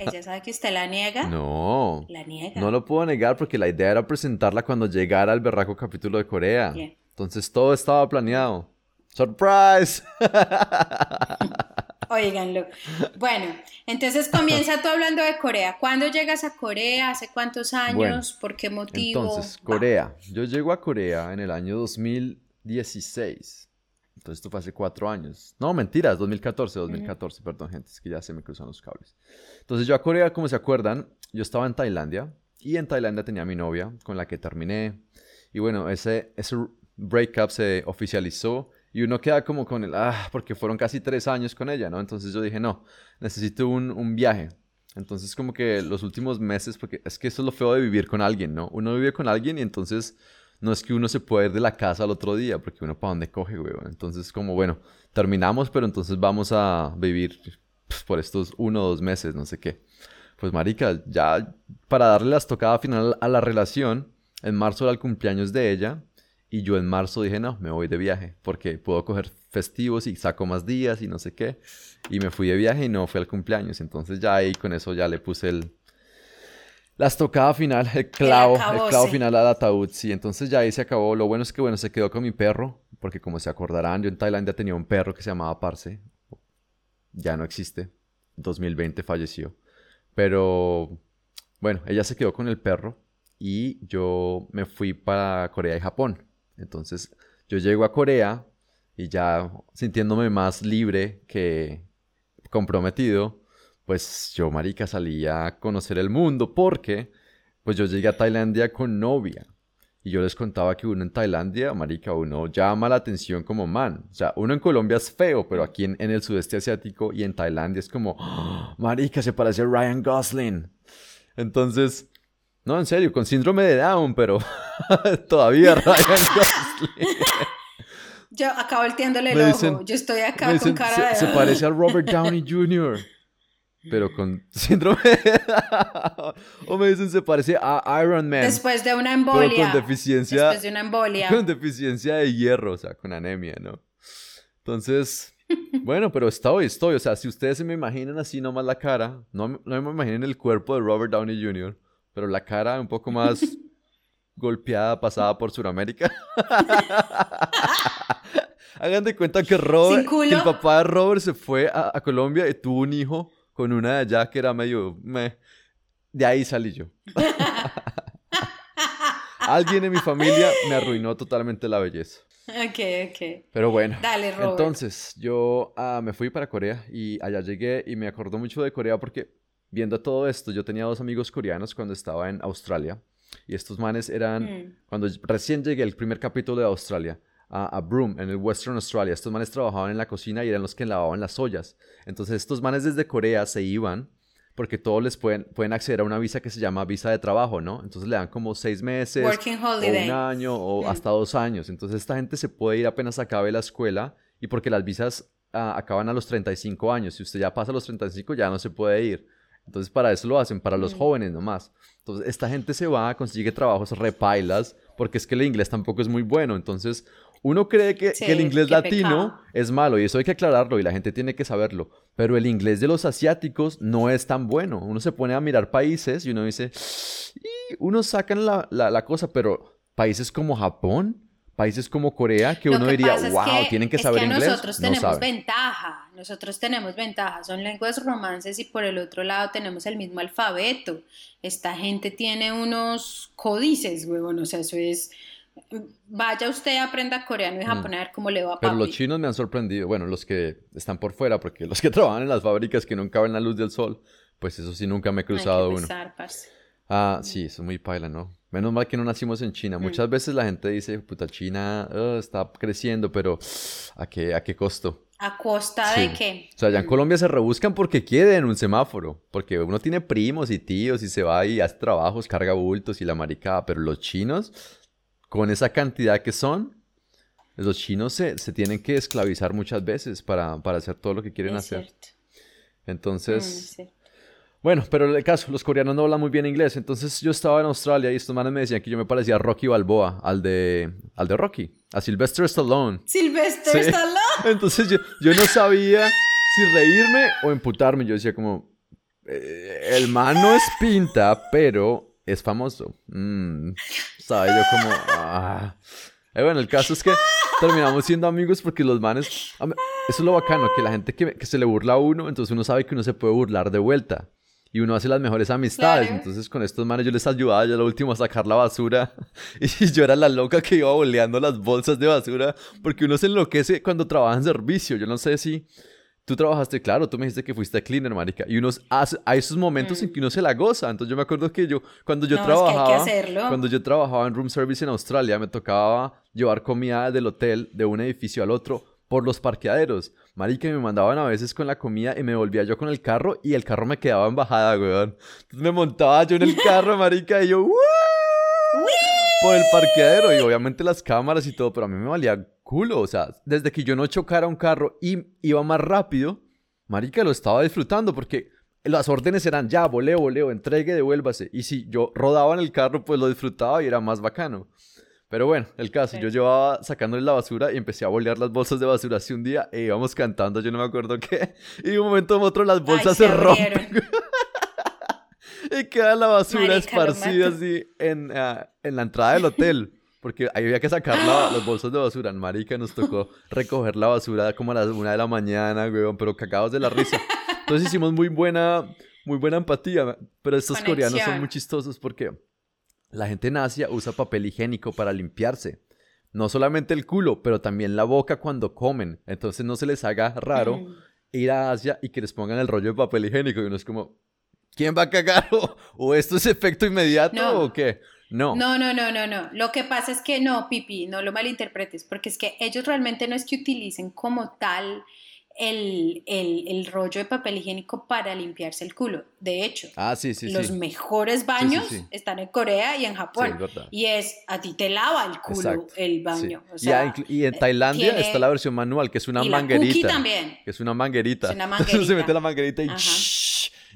¿Ella sabe que usted la niega? No. La niega. No lo puedo negar porque la idea era presentarla cuando llegara el berraco capítulo de Corea. Entonces todo estaba planeado. ¡Surprise! Óiganlo. Bueno, entonces comienza tú hablando de Corea. ¿Cuándo llegas a Corea? ¿Hace cuántos años? ¿Por qué motivo? Entonces, Corea. Yo llego a Corea en el año 2016. Entonces esto fue hace cuatro años. No, mentiras, 2014, 2014, perdón, gente, es que ya se me cruzan los cables. Entonces yo a Corea, como se acuerdan, yo estaba en Tailandia y en Tailandia tenía a mi novia con la que terminé. Y bueno, ese, ese breakup se oficializó y uno queda como con el, ah, porque fueron casi tres años con ella, ¿no? Entonces yo dije, no, necesito un, un viaje. Entonces como que los últimos meses, porque es que eso es lo feo de vivir con alguien, ¿no? Uno vive con alguien y entonces no es que uno se puede ir de la casa al otro día, porque uno para dónde coge, güey. Entonces, como bueno, terminamos, pero entonces vamos a vivir pues, por estos uno o dos meses, no sé qué. Pues, marica, ya para darle la estocada final a la relación, en marzo era el cumpleaños de ella, y yo en marzo dije, no, me voy de viaje, porque puedo coger festivos y saco más días y no sé qué. Y me fui de viaje y no fui al cumpleaños. Entonces ya ahí con eso ya le puse el, la estocada final, el clavo, el, clavo final al ataúd, sí. Entonces ya ahí se acabó. Lo bueno es que, bueno, se quedó con mi perro, porque como se acordarán, yo en Tailandia tenía un perro que se llamaba Parse. Ya no existe. 2020 falleció. Pero, bueno, ella se quedó con el perro y yo me fui para Corea y Japón. Entonces, yo llego a Corea y ya sintiéndome más libre que comprometido, pues yo, marica, salí a conocer el mundo porque, pues yo llegué a Tailandia con novia. Y yo les contaba que uno en Tailandia, marica, uno llama la atención como man. O sea, uno en Colombia es feo, pero aquí en, el sudeste asiático y en Tailandia es como, ¡Ah! marica, se parece a Ryan Gosling. Entonces, no, en serio, con síndrome de Down, pero todavía Ryan Gosling. Yo acabo volteándole el ojo. Yo estoy acá con cara se, de... se parece a Robert Downey Jr pero con síndrome o me dicen se parece a Iron Man después de una embolia con deficiencia después de una embolia con deficiencia de hierro o sea con anemia no entonces bueno pero estoy estoy o sea si ustedes se me imaginan así nomás la cara no, no me imaginen el cuerpo de Robert Downey Jr. pero la cara un poco más golpeada pasada por Sudamérica Hagan de cuenta que Robert, que el papá de Robert se fue a, a Colombia y tuvo un hijo con una de allá que era medio... Me... De ahí salí yo. Alguien en mi familia me arruinó totalmente la belleza. Ok, ok. Pero bueno. Dale, Robert. Entonces, yo ah, me fui para Corea y allá llegué y me acordó mucho de Corea porque viendo todo esto, yo tenía dos amigos coreanos cuando estaba en Australia y estos manes eran, mm. cuando recién llegué el primer capítulo de Australia, a, Broome, en el Western Australia. Estos manes trabajaban en la cocina y eran los que lavaban las ollas. Entonces estos manes desde Corea se iban porque todos les pueden, pueden acceder a una visa que se llama visa de trabajo, ¿no? Entonces le dan como seis meses, o un año, o mm. hasta dos años. Entonces esta gente se puede ir apenas acabe la escuela y porque las visas ah, acaban a los 35 años. Si usted ya pasa a los 35 ya no se puede ir. Entonces para eso lo hacen, para los mm. jóvenes nomás. Entonces esta gente se va, consigue trabajos repailas, porque es que el inglés tampoco es muy bueno. Entonces uno cree que, el inglés latino es malo y eso hay que aclararlo y la gente tiene que saberlo. Pero el inglés de los asiáticos no es tan bueno. Uno se pone a mirar países y uno dice, y uno sacan la, la, cosa, pero países como Japón, países como Corea, que uno diría, wow, tienen que saber inglés. Nosotros tenemos ventaja, nosotros tenemos ventaja, son lenguas romances y por el otro lado tenemos el mismo alfabeto. Esta gente tiene unos códices, huevón, o sea, eso es Vaya usted, aprenda coreano y mm. japonés a ver cómo le va a Pero los chinos me han sorprendido. Bueno, los que están por fuera, porque los que trabajan en las fábricas que nunca ven la luz del sol, pues eso sí nunca me he cruzado uno. Ah, sí, eso es muy paila, ¿no? Menos mal que no nacimos en China. Mm. Muchas veces la gente dice, puta, China está creciendo, pero ¿a qué, a qué costo? ¿A costa de qué? O sea, allá en Colombia se rebuscan porque quieren un semáforo. Porque uno tiene primos y tíos y se va y hace trabajos, carga bultos y la maricada. Pero los chinos con esa cantidad que son, los chinos se, se tienen que esclavizar muchas veces para, para, hacer todo lo que quieren hacer. Entonces, mm, bueno, pero el caso, los coreanos no hablan muy bien inglés. Entonces yo estaba en Australia y estos manes me decían que yo me parecía a Rocky Balboa, al de, al de Rocky, a Sylvester Stallone. Sylvester Stallone. Entonces yo, yo no sabía si reírme o emputarme. Yo decía como, eh, el man no es pinta, pero es famoso. Mm, ¿Sabe? Yo como... Ah. Eh, bueno, el caso es que terminamos siendo amigos porque los manes... Eso es lo bacano, que la gente que, que, se le burla a uno, entonces uno sabe que uno se puede burlar de vuelta. Y uno hace las mejores amistades. Entonces con estos manes yo les ayudaba ya lo último a sacar la basura. Y yo era la loca que iba boleando las bolsas de basura. Porque uno se enloquece cuando trabaja en servicio. Yo no sé si tú trabajaste, claro, tú me dijiste que fuiste cleaner, marica, y unos hay esos momentos en mm. que uno se la goza. Entonces yo me acuerdo que yo cuando yo trabajaba cuando yo trabajaba en room service en Australia, me tocaba llevar comida del hotel de un edificio al otro por los parqueaderos. Marica, me mandaban a veces con la comida y me volvía yo con el carro y el carro me quedaba en bajada, weón. Entonces me montaba yo en el carro, marica, y yo por el parqueadero y obviamente las cámaras y todo, pero a mí me valía culo, o sea, desde que yo no chocara un carro y iba más rápido, marica, lo estaba disfrutando porque las órdenes eran ya, voleo, voleo, entregue, devuélvase. Y si yo rodaba en el carro, pues lo disfrutaba y era más bacano. Pero bueno, el caso, yo llevaba sacándole la basura y empecé a bolear las bolsas de basura así un día e íbamos cantando, yo no me acuerdo qué, y de un momento a otro las bolsas se, rompen. y queda la basura esparcida así en, ah, en la entrada del hotel porque ahí había que sacar los bolsos de basura. En Marica nos tocó recoger la basura como a las una de la mañana, weón, pero cagados de la risa. Entonces hicimos muy buena, muy buena empatía. Pero estos coreanos son muy chistosos porque la gente en Asia usa papel higiénico para limpiarse. No solamente el culo, pero también la boca cuando comen. Entonces no se les haga raro. Mm. ir a Asia y que les pongan el rollo de papel higiénico y uno es como, ¿quién va a cagar? ¿O, esto es efecto inmediato o qué? No. No, no, no, no, no. Lo que pasa es que no, Pipi, no lo malinterpretes, porque es que ellos realmente no es que utilicen como tal el, el, rollo de papel higiénico para limpiarse el culo. De hecho, ah, los mejores baños están en Corea y en Japón. y es, a ti te lava el culo el baño. y, en Tailandia está la versión manual, que es una manguerita. también. Que es una manguerita. Es una manguerita. se mete la manguerita y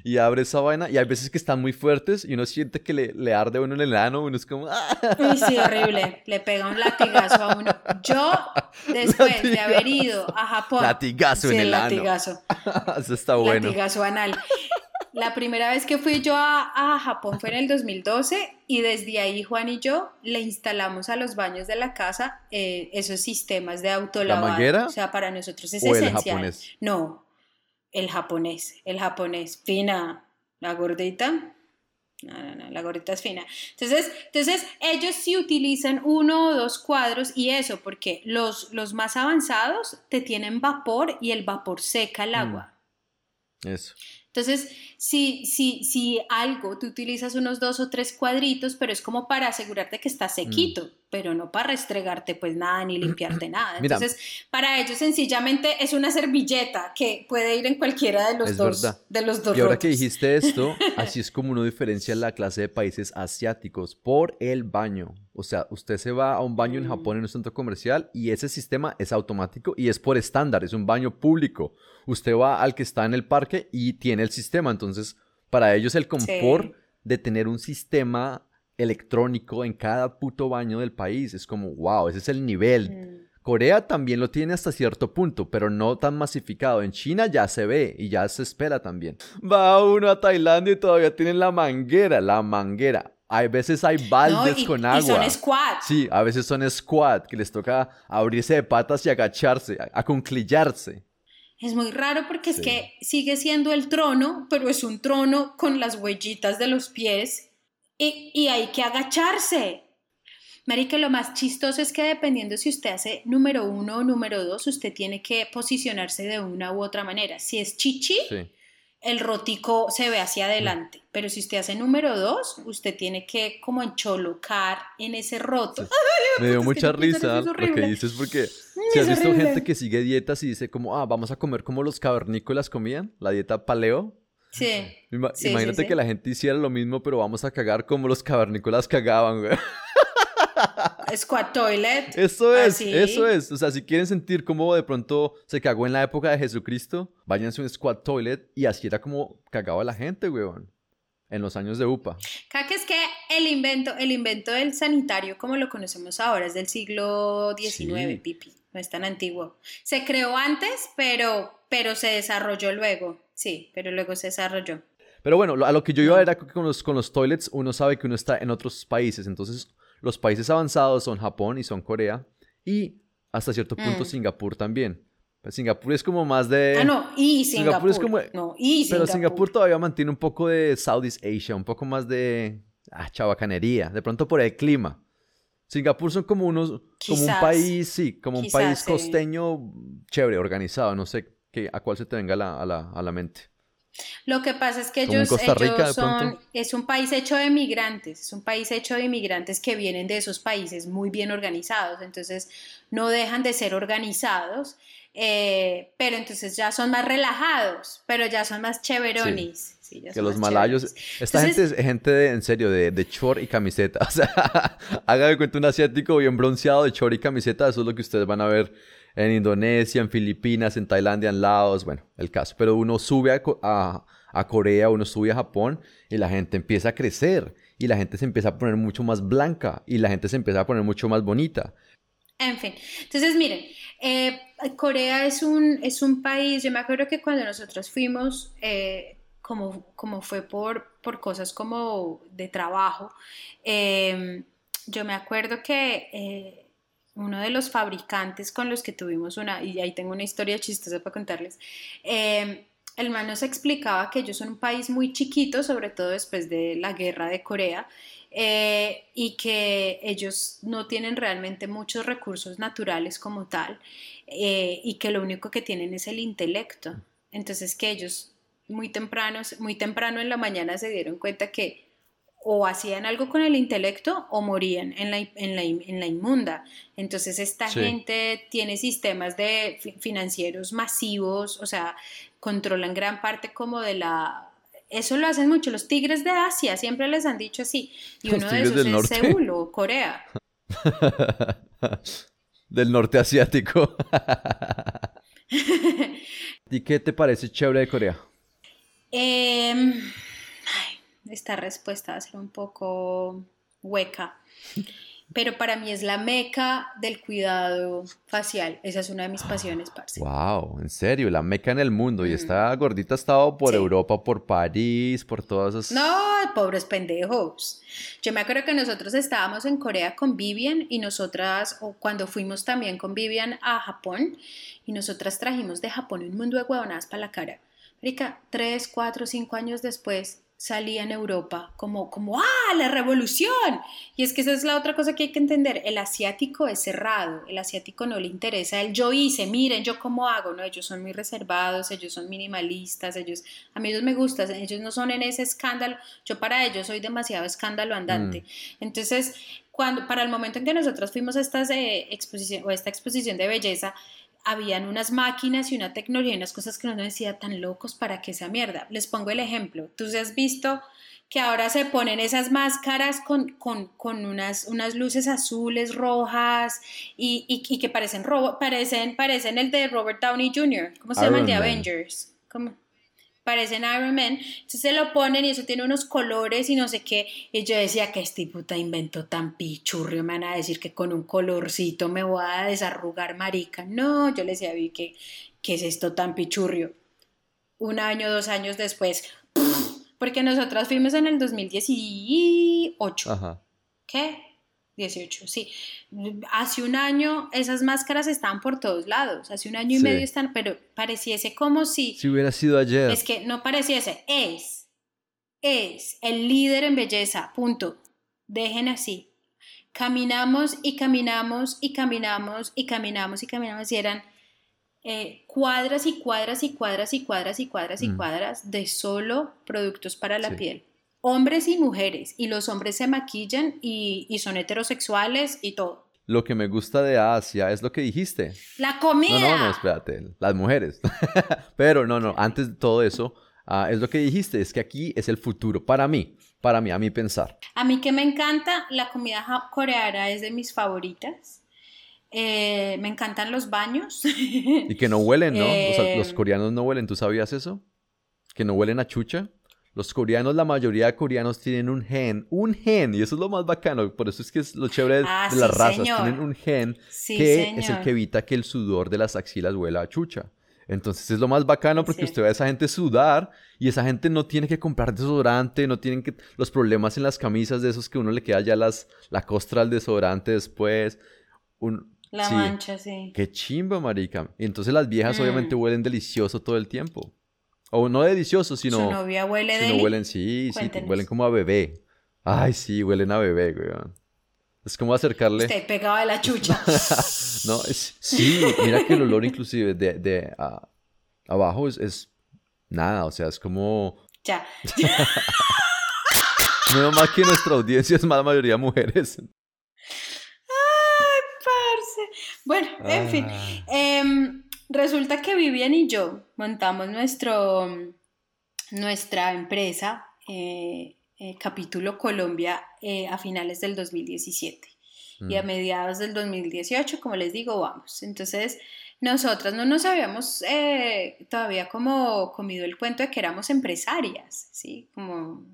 y abre esa vaina y hay veces que están muy fuertes y uno siente que le, le arde a uno en el ano, uno es como... ¡ah! Uy, sí, horrible, le pega un latigazo a uno. Yo, después de haber ido a Japón... Latigazo en el latigazo. ano. Eso está bueno. Latigazo anal. La primera vez que fui yo a, a, Japón fue en el 2012 y desde ahí Juan y yo le instalamos a los baños de la casa eh, esos sistemas de autolavado. ¿La manguera? O sea, para nosotros es ¿O esencial. El japonés? No, el japonés, el japonés, fina, la gordita. No, no, no, la gordita es fina. Entonces, entonces ellos sí utilizan uno o dos cuadros y eso, porque los, los más avanzados te tienen vapor y el vapor seca el mm. agua. Eso. Entonces, si, si, si algo, tú utilizas unos dos o tres cuadritos, pero es como para asegurarte que está sequito, mm. pero no para restregarte pues nada ni limpiarte nada. Entonces, para ellos sencillamente es una servilleta que puede ir en cualquiera de los dos de los dos. Y ahora que dijiste esto, así es como uno diferencia la clase de países asiáticos por el baño. O sea, usted se va a un baño en Japón en un centro comercial y ese sistema es automático y es por estándar, es un baño público. Usted va al que está en el parque y tiene el sistema. Entonces, para ellos el confort de tener un sistema electrónico en cada puto baño del país es como, wow, ese es el nivel. Mm. Corea también lo tiene hasta cierto punto, pero no tan masificado. En China ya se ve y ya se espera también. Va uno a Tailandia y todavía tienen la manguera, la manguera. Hay veces hay baldes con agua. Y son squat. Sí, a veces son squat, que les toca abrirse de patas y agacharse, aconclillarse. Es muy raro porque es que sigue siendo el trono, pero es un trono con las huellitas de los pies y, y hay que agacharse. Marica, lo más chistoso es que dependiendo si usted hace número uno o número dos, usted tiene que posicionarse de una u otra manera. Si es chichi, sí el rotico se ve hacia adelante. Pero si usted hace número dos, usted tiene que como encholocar en ese roto. Me dio mucha risa lo que dices porque si has visto gente que sigue dietas y dice como, ah, vamos a comer como los cavernícolas comían, la dieta paleo. Sí. imagínate que la gente hiciera lo mismo, pero vamos a cagar como los cavernícolas cagaban, güey. Squat toilet. Eso es, eso es. O sea, si quieren sentir cómo de pronto se cagó en la época de Jesucristo, váyanse a un squat toilet y así era como cagaba la gente, weón. En los años de UPA. que es que el invento, el invento del sanitario, como lo conocemos ahora, es del siglo XIX, pipi. No es tan antiguo. Se creó antes, pero, pero se desarrolló luego. Sí, pero luego se desarrolló. Pero bueno, a lo que yo iba era que con los, con los toilets uno sabe que uno está en otros países, entonces los países avanzados son Japón y son Corea y hasta cierto punto mm. Singapur también. Pues Singapur es como más de... Ah, no, y Singapur. es como... No, y Pero Singapur todavía mantiene un poco de Southeast Asia, un poco más de... Ah, chabacanería, de pronto por el clima. Singapur son como unos... como un país, sí, como un país costeño chévere, organizado, no sé qué, a cuál se te venga a la, a la mente. Lo que pasa es que ellos, son, es un país hecho de migrantes, es un país hecho de inmigrantes que vienen de esos países muy bien organizados, entonces no dejan de ser organizados, eh, pero entonces ya son más relajados, pero ya son más chéveronis. que los malayos, esta gente es gente de, en serio de, de y camiseta, o sea, haga de cuenta un asiático bien bronceado de chor y camiseta, eso es lo que ustedes van a ver en Indonesia, en Filipinas, en Tailandia, en Laos, bueno, el caso. Pero uno sube a, a, Corea, uno sube a Japón y la gente empieza a crecer y la gente se empieza a poner mucho más blanca y la gente se empieza a poner mucho más bonita. En fin, entonces miren, eh, Corea es un, es un país, yo me acuerdo que cuando nosotros fuimos, eh, como, como fue por, por cosas como de trabajo, eh, yo me acuerdo que uno de los fabricantes con los que tuvimos una, y ahí tengo una historia chistosa para contarles, eh, el man nos explicaba que ellos son un país muy chiquito, sobre todo después de la guerra de Corea, eh, y que ellos no tienen realmente muchos recursos naturales como tal, eh, y que lo único que tienen es el intelecto. Entonces que ellos muy tempranos, muy temprano en la mañana se dieron cuenta que o hacían algo con el intelecto o morían en la, en la, en la inmunda. Entonces esta gente tiene sistemas de financieros masivos, o sea, controlan gran parte como de la... Eso lo hacen mucho los tigres de Asia, siempre les han dicho así. Y uno de esos es Seúl o Corea. del norte asiático. ¿Y qué te parece chévere de Corea? Eh, esta respuesta va a ser un poco hueca, pero para mí es la meca del cuidado facial. Esa es una de mis pasiones, parce. Wow, en serio, la meca en el mundo. Y esta gordita ha estado por Europa, por París, por todas esas. No, pobres pendejos. Yo me acuerdo que nosotros estábamos en Corea con Vivian y nosotras, o cuando fuimos también con Vivian a Japón, y nosotras trajimos de Japón un mundo de huevonadas para la cara. Rica, tres, cuatro, cinco años después, salía en Europa, como, como, ¡ah, la revolución! Y es que esa es la otra cosa que hay que entender, el asiático es cerrado, el asiático no le interesa el yo hice, miren, yo cómo hago, ¿no? Ellos son muy reservados, ellos son minimalistas, ellos, a mí ellos me gustan, ellos no son en ese escándalo, yo para ellos soy demasiado escándalo andante. Mm. Entonces, cuando, para el momento en que nosotros fuimos a estas, eh, exposición, o esta exposición de belleza, habían unas máquinas y una tecnología y unas cosas que no nos decía tan locos para que esa mierda. Les pongo el ejemplo. Tú has visto que ahora se ponen esas máscaras con, con, unas, unas luces azules, rojas y, y, que parecen, parecen, parecen el de Robert Downey Jr. ¿Cómo se llama el de Avengers? ¿Cómo? Parecen Iron Man, entonces se lo ponen y eso tiene unos colores y no sé qué, y yo decía que este puta invento tan pichurrio, me van a decir que con un colorcito me voy a desarrugar marica, no, yo le decía vi que, ¿qué es esto tan pichurrio? Un año, dos años después, porque nosotras fuimos en el 2018, Ajá. ¿qué? 18, sí. Hace un año esas máscaras estaban por todos lados, hace un año y medio están, pero pareciese como si... Si hubiera sido ayer. Es que no pareciese, es, es el líder en belleza, punto. Dejen así. Caminamos y caminamos y caminamos y caminamos y caminamos y eran eh, cuadras y cuadras y cuadras y cuadras y cuadras y mm. cuadras de solo productos para la piel hombres y mujeres, y los hombres se maquillan y, son heterosexuales y todo. Lo que me gusta de Asia es lo que dijiste. La comida. No, no, no, espérate, las mujeres. Pero no, no, antes de todo eso, ah, es lo que dijiste, es que aquí es el futuro, para mí, para mí, a mí pensar. A mí que me encanta, la comida coreana es de mis favoritas. Eh, me encantan los baños. Y que no huelen, ¿no? los eh, coreanos no huelen, ¿tú sabías eso? Que no huelen a chucha. Los coreanos, la mayoría de coreanos tienen un gen, un gen, y eso es lo más bacano, por eso es que es lo chévere de, ah, las razas, tienen un gen que es el que evita que el sudor de las axilas huela a chucha. Entonces es lo más bacano porque usted ve a esa gente sudar y esa gente no tiene que comprar desodorante, no tienen que los problemas en las camisas de esos que uno le queda ya las, la costra al desodorante después. Un, la mancha, sí. Qué chimba, marica. Y entonces las viejas mm. obviamente huelen delicioso todo el tiempo. O no delicioso, sino. Su novia huele de. No huelen, sí, sí, huelen como a bebé. Ay, sí, huelen a bebé, güey. Es como acercarle. Usted pegado de la chucha. no, es, sí, mira que el olor, inclusive, de, de abajo es, es, nada, o sea, es como. Ya. no más que nuestra audiencia es más mayoría mujeres. Ay, parce. Bueno, en fin. Eh, Resulta que Vivian y yo montamos nuestro, nuestra empresa, eh, eh, Capítulo Colombia, eh, a finales del 2017. Y a mm. mediados del 2018, como les digo, vamos. Entonces, nosotras no nos habíamos todavía como comido el cuento de que éramos empresarias, ¿sí? Como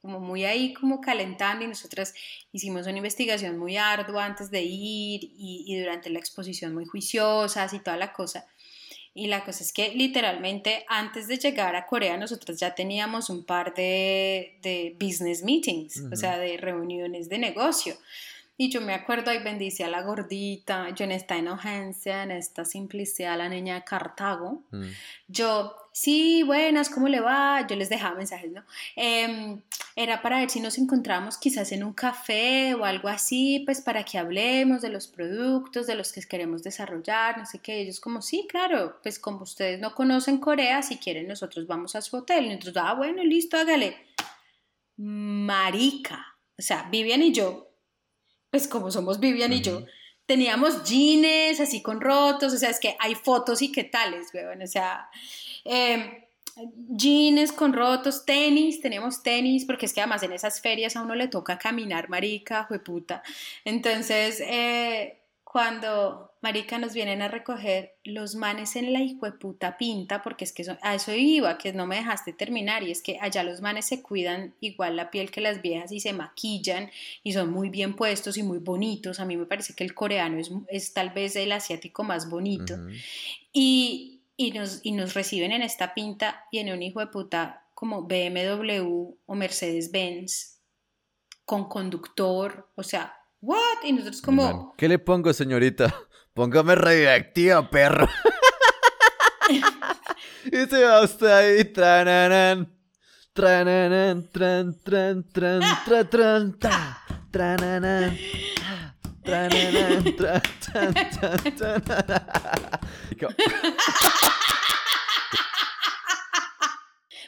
como muy ahí como calentando y nosotras hicimos una investigación muy ardua antes de ir y, y, durante la exposición muy juiciosas y toda la cosa. Y la cosa es que literalmente antes de llegar a Corea nosotros ya teníamos un par de, de business meetings, o sea, de reuniones de negocio. Y yo me acuerdo, ahí bendice a la gordita, yo en esta inocencia, en esta simplicidad, la niña de Cartago, mm. yo sí, buenas, ¿cómo le va? Yo les dejaba mensajes, ¿no? Em, era para ver si nos encontramos quizás en un café o algo así, pues para que hablemos de los productos, de los que queremos desarrollar, no sé qué. Ellos como, sí, claro, pues como ustedes no conocen Corea, si quieren nosotros vamos a su hotel. Y nosotros, ah, bueno, listo, hágale. Marica. O sea, Vivian y yo, pues como somos Vivian y yo, teníamos jeans así con rotos, o sea, es que hay fotos y qué tales, weón, o sea, eh, jeans con rotos, tenis, tenemos tenis, porque es que además en esas ferias a uno le toca caminar, marica, jueputa. Entonces, eh, cuando, marica, nos vienen a recoger los manes en la hijueputa pinta, porque es que a eso iba, que no me dejaste terminar, y es que allá los manes se cuidan igual la piel que las viejas y se maquillan y son muy bien puestos y muy bonitos. A mí me parece que el coreano es, tal vez el asiático más bonito. y, y, nos, y nos reciben en esta pinta y en un hijo de puta como BMW o Mercedes-Benz con conductor, o sea, ¿what? Y nosotros como... ¿Qué le pongo, señorita? Póngame radioactiva, perro. y se va usted ahí, trananan, trananan, tran, tran, tran, tran, tran, ta, trananan, trananan, tran, tran, tran, tran.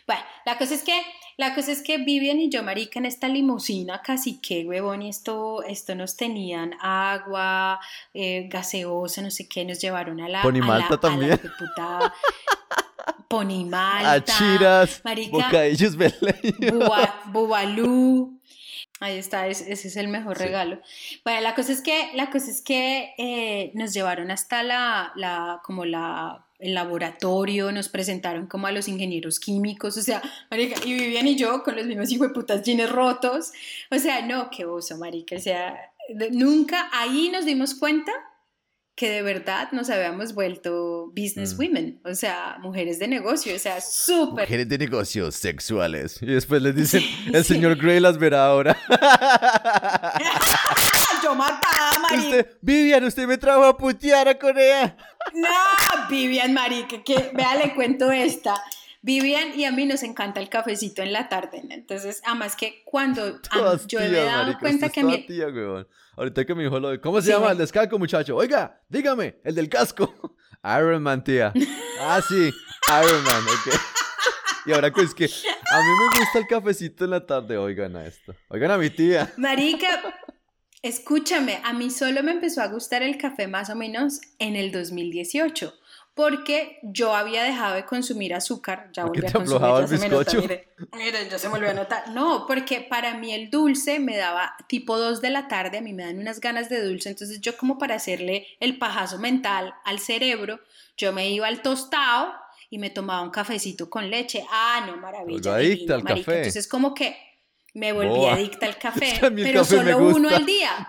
Bueno, la cosa es que la cosa es que Vivian y yo, marica, en esta limusina casi que, huevón, y esto, esto nos tenían agua, eh, gaseosa, no sé qué, nos llevaron a la... Ponimalta también. A puta, Ponimalta. Achiras, marica, bocadillos Bubalú. Ahí está, ese, es el mejor regalo. Bueno, la cosa es que, la cosa es que eh, nos llevaron hasta la, la, como la el laboratorio, nos presentaron como a los ingenieros químicos, o sea, marica, y Vivian y yo con los mismos hijos de putas jeans rotos, o sea, no, qué oso, marica, o sea, nunca ahí nos dimos cuenta que de verdad nos habíamos vuelto business mm. women, o sea, mujeres de negocio, o sea, súper. Mujeres de negocios sexuales. Y después les dicen, el señor Grey las verá ahora. Yo mataba, Vivian, usted me trajo a putear a Corea. No, Vivian, marica, que vea, le cuento esta. Vivian y a mí nos encanta el cafecito en la tarde, entonces, además que cuando yo me he dado cuenta que a mí... Tía, Ahorita que mi hijo lo... ¿Cómo se llama el descalco, muchacho? Oiga, dígame, el del casco. Iron Man, tía. Ah, sí, Iron Man, ok. Y ahora que es que a mí me gusta el cafecito en la tarde, oigan a esto. Oigan a mi tía. Marica, escúchame, a mí solo me empezó a gustar el café más o menos en el 2018 porque yo había dejado de consumir azúcar, ya volví a consumir, el bizcocho? mire, yo se me volvió a notar. No, porque para mí el dulce me daba tipo 2 de la tarde, a mí me dan unas ganas de dulce, entonces yo como para hacerle el pajazo mental al cerebro, yo me iba al tostado y me tomaba un cafecito con leche. Ah, no, maravilla. Adicta al café. Entonces como que me volví adicta al café, pero solo uno al día.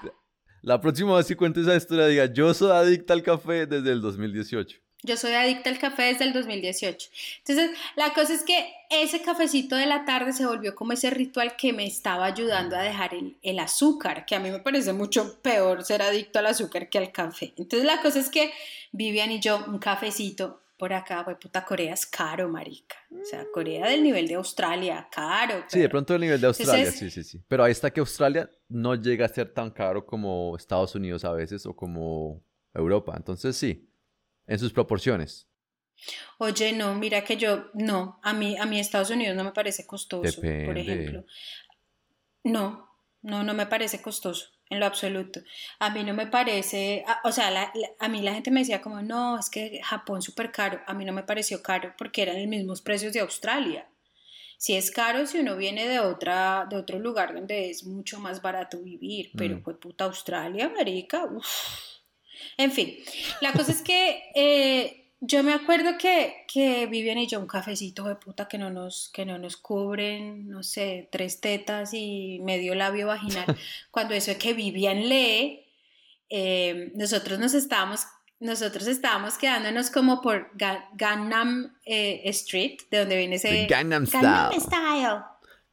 La próxima vez que cuentes esa historia diga, yo soy adicta al café desde el 2018. Yo soy adicta al café desde el 2018. Entonces, la cosa es que ese cafecito de la tarde se volvió como ese ritual que me estaba ayudando a dejar el, azúcar, que a mí me parece mucho peor ser adicto al azúcar que al café. Entonces, la cosa es que Vivian y yo, un cafecito por acá, pues puta, Corea es caro, marica. O sea, Corea del nivel de Australia, caro. Sí, de pronto del nivel de Australia, sí, sí, sí. Pero ahí está que Australia no llega a ser tan caro como Estados Unidos a veces o como Europa. Entonces, sí en sus proporciones. Oye, no, mira que yo, no, a mí, a mí Estados Unidos no me parece costoso, por ejemplo. No, no, no me parece costoso, en lo absoluto. A mí no me parece, o sea, a mí la gente me decía como, no, es que Japón súper caro. A mí no me pareció caro porque eran los mismos precios de Australia. Si es caro si uno viene de, otra, de otro lugar donde es mucho más barato vivir, pero pues puta Australia, marica, uff en fin, la cosa es que eh, yo me acuerdo que, que Vivian y yo un cafecito de puta que no nos, que no nos cubren, no sé, tres tetas y medio labio vaginal. Cuando eso es que Vivian lee, eh, nosotros nos estábamos nosotros estábamos quedándonos como por Gangnam eh, Street, de donde viene ese Gangnam Style.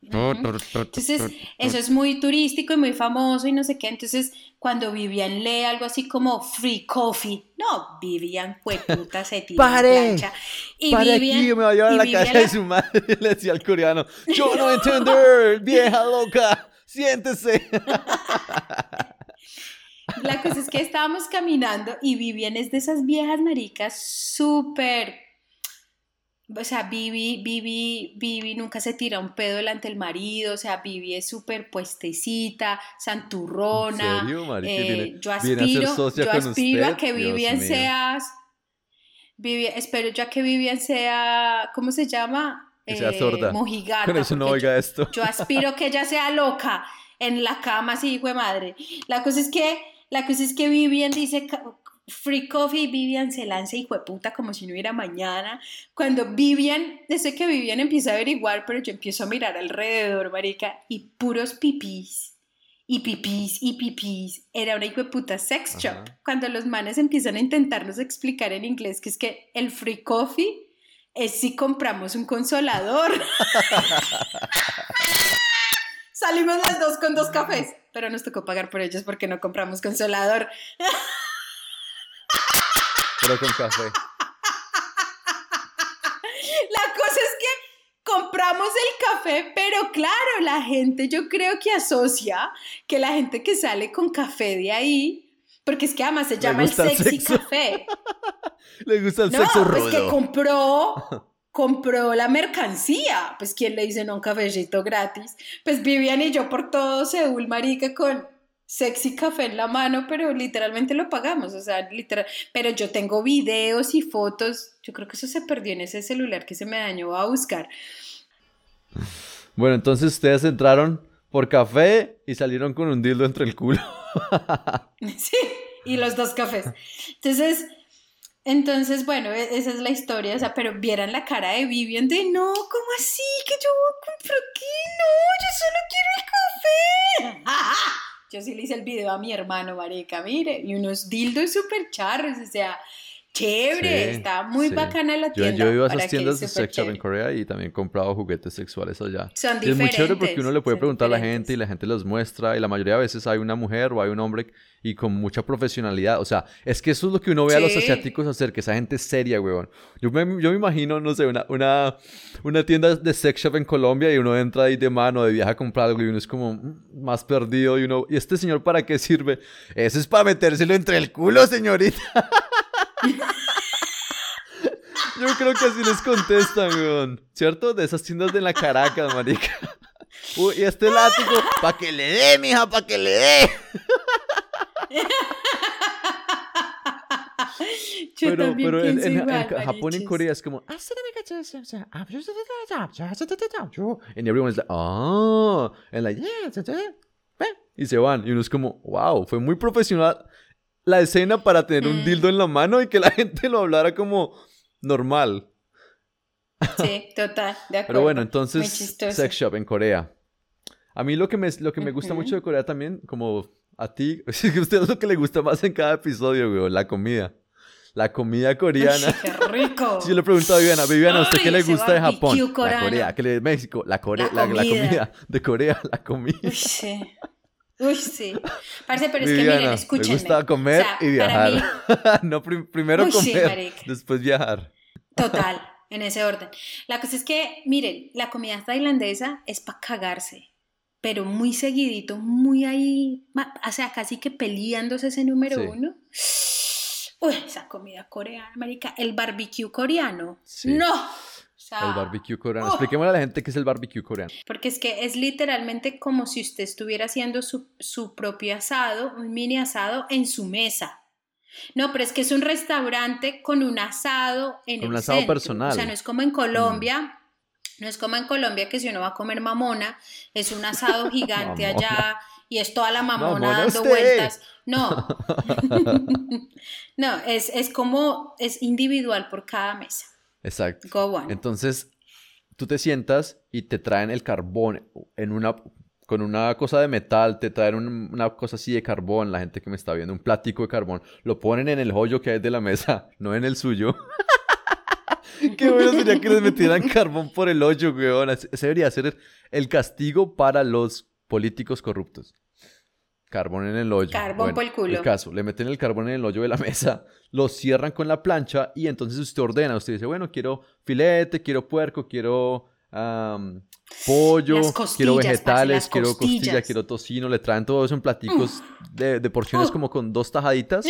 Entonces, eso es muy turístico y muy famoso y no sé qué. Entonces, cuando Vivian lee algo así como free coffee, no, Vivian, puta, se tira ¡Pare! Y ¡Pare Vivian, aquí! Me va a llevar a la casa de su madre, le decía al coreano. ¡Yo no entiendo, vieja loca! ¡Siéntese! La cosa es que estábamos caminando y Vivian es de esas viejas maricas súper o sea, Vivi, Vivi, Vivi nunca se tira un pedo delante del marido, o sea, Vivi es súper puestecita, santurrona. Eh, yo aspiro, yo aspiro a que Vivian sea, Vivi, espero ya que Vivian sea, ¿cómo se llama? Que sea sorda. Eh, mojigata. eso no oiga yo, esto. Yo aspiro que ella sea loca en la cama, así, hijo de madre. La cosa es que, la cosa es que Vivian dice Free Coffee, Vivian se lanza hijo de puta como si no hubiera mañana. Cuando Vivian, desde que Vivian empieza a averiguar, pero yo empiezo a mirar alrededor, marica, y puros pipís, y pipís, y pipís. Era una hijo de puta sex shop. Cuando los manes empiezan a intentarnos explicar en inglés que es que el Free Coffee es si compramos un consolador. Salimos las dos con dos cafés, pero nos tocó pagar por ellos porque no compramos consolador. Con café. La cosa es que compramos el café, pero claro, la gente yo creo que asocia que la gente que sale con café de ahí, porque es que además se llama el sexy café. Le gusta el sexo rudo. Es que compró compró la mercancía, pues quién le dice no un cafecito gratis, pues Vivian y yo por todo Seúl, marica, con sexy café en la mano, pero literalmente lo pagamos, o sea, literal, pero yo tengo videos y fotos, yo creo que eso se perdió en ese celular que se me dañó a buscar. Bueno, entonces ustedes entraron por café y salieron con un dildo entre el culo. sí, y los dos cafés. Entonces, entonces, bueno, e-, esa es la historia, o sea, pero vieran la cara de Vivian de, no, ¿cómo así? Que yo compro aquí, no, yo solo quiero el café. Yo sí le hice el video a mi hermano, marica, mire, y unos dildos súper charros, o sea, chévere, está muy bacana la tienda. Yo, yo iba a esas tiendas de sex shop en Corea y también he comprado juguetes sexuales allá. Son y es muy chévere porque uno le puede preguntar a la gente y la gente los muestra y la mayoría de veces hay una mujer o hay un hombre y con mucha profesionalidad. O sea, es que eso es lo que uno ve a los asiáticos hacer, que esa gente es seria, weón. Yo me, yo me imagino, no sé, una, una, una tienda de sex shop en Colombia y uno entra ahí de mano, de viaje a comprar algo y uno es como mm, más perdido y uno, ¿y este señor para qué sirve? Eso es para metérselo entre el culo, señorita. Yo creo que así les contestan, weón. ¿Cierto? De esas tiendas de la Caracas, marica. Uy, y este látigo, pa' que le dé, mija, pa' que le dé. pero, pero en, en, Japón y en Corea es como and everyone's like oh and like y se van y uno es como wow fue muy profesional la escena para tener un mm. dildo en la mano y que la gente lo hablara como normal sí total de acuerdo pero bueno entonces sex shop en Corea a mí lo que me lo que me gusta mucho de Corea también como a ti, es que a usted es lo que le gusta más en cada episodio, güey, la comida. La comida coreana. ¡Qué rico! Sí, yo le pregunto a Viviana, Viviana, ¿a usted qué le gusta de Japón? La Corea, ¿qué le de México? La, Corea, la, comida. de Corea, la comida. Uy, sí. Uy, sí. Parce, pero es que miren, escúchenme. Me gusta comer y viajar. no, primero comer, después viajar. Total, en ese orden. La cosa es que, miren, la comida tailandesa es para cagarse pero muy seguidito, muy ahí, o sea, casi que peleándose ese número uno. Uy, esa comida coreana, marica, el barbecue coreano. No. El barbecue coreano. Oh. Expliquémosle a la gente qué es el barbecue coreano. Porque es que es literalmente como si usted estuviera haciendo su, su propio asado, un mini asado en su mesa. No, pero es que es un restaurante con un asado en un asado personal. O sea, no es como en Colombia. Mm. No es como en Colombia que si uno va a comer mamona, es un asado gigante allá y es toda la mamona, dando vueltas. No, no, es, es como, es individual por cada mesa. Exacto. Entonces, tú te sientas y te traen el carbón en una, con una cosa de metal, te traen una cosa así de carbón, la gente que me está viendo, un plático de carbón, lo ponen en el hoyo que hay de la mesa, no en el suyo. Qué bueno sería que les metieran carbón por el hoyo, weón. Ese debería ser el castigo para los políticos corruptos. Carbón en el hoyo. Carbón por el culo. El caso, le meten el carbón en el hoyo de la mesa, lo cierran con la plancha y entonces usted ordena. Usted dice, bueno, quiero filete, quiero puerco, quiero pollo, quiero vegetales, quiero costilla, quiero tocino. Le traen todo eso en platicos mm. de, porciones como con dos tajaditas.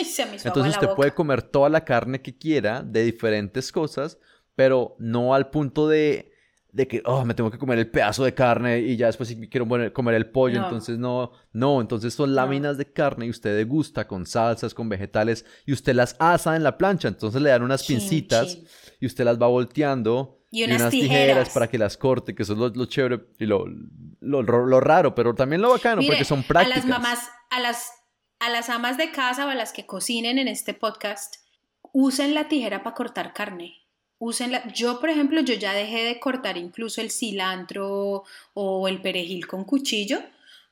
Entonces usted puede comer toda la carne que quiera de diferentes cosas, pero no al punto de de que, oh, me tengo que comer el pedazo de carne y ya después quiero comer el pollo, entonces no, no, entonces son láminas de carne y usted degusta con salsas, con vegetales y usted las asa en la plancha, entonces le dan unas pincitas y usted las va volteando y unas, tijeras. para que las corte, que eso es lo, chévere y lo, lo, raro, pero también lo bacano porque son prácticas. A las mamás, a las, a las amas de casa o a las que cocinen en este podcast, usen la tijera para cortar carne úsenla. Yo, por ejemplo, yo ya dejé de cortar incluso el cilantro o el perejil con cuchillo.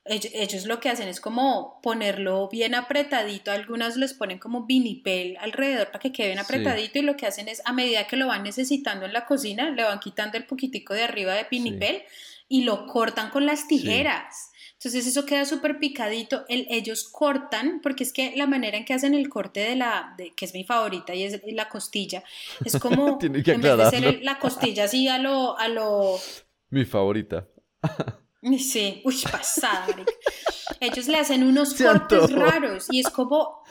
Ellos, lo que hacen es como ponerlo bien apretadito. Algunas les ponen como vinipel alrededor para que quede bien apretadito. Y lo que hacen es, a medida que lo van necesitando en la cocina, le van quitando el poquitico de arriba de vinipel y lo cortan con las tijeras. Entonces eso queda súper picadito. El, ellos cortan, porque es que la manera en que hacen el corte de la, de, que es mi favorita y es la costilla, es como Tiene que en vez de ser la costilla así a lo, a lo... Mi favorita. sí, uy, pasada, Ellos le hacen unos cortes raros y es como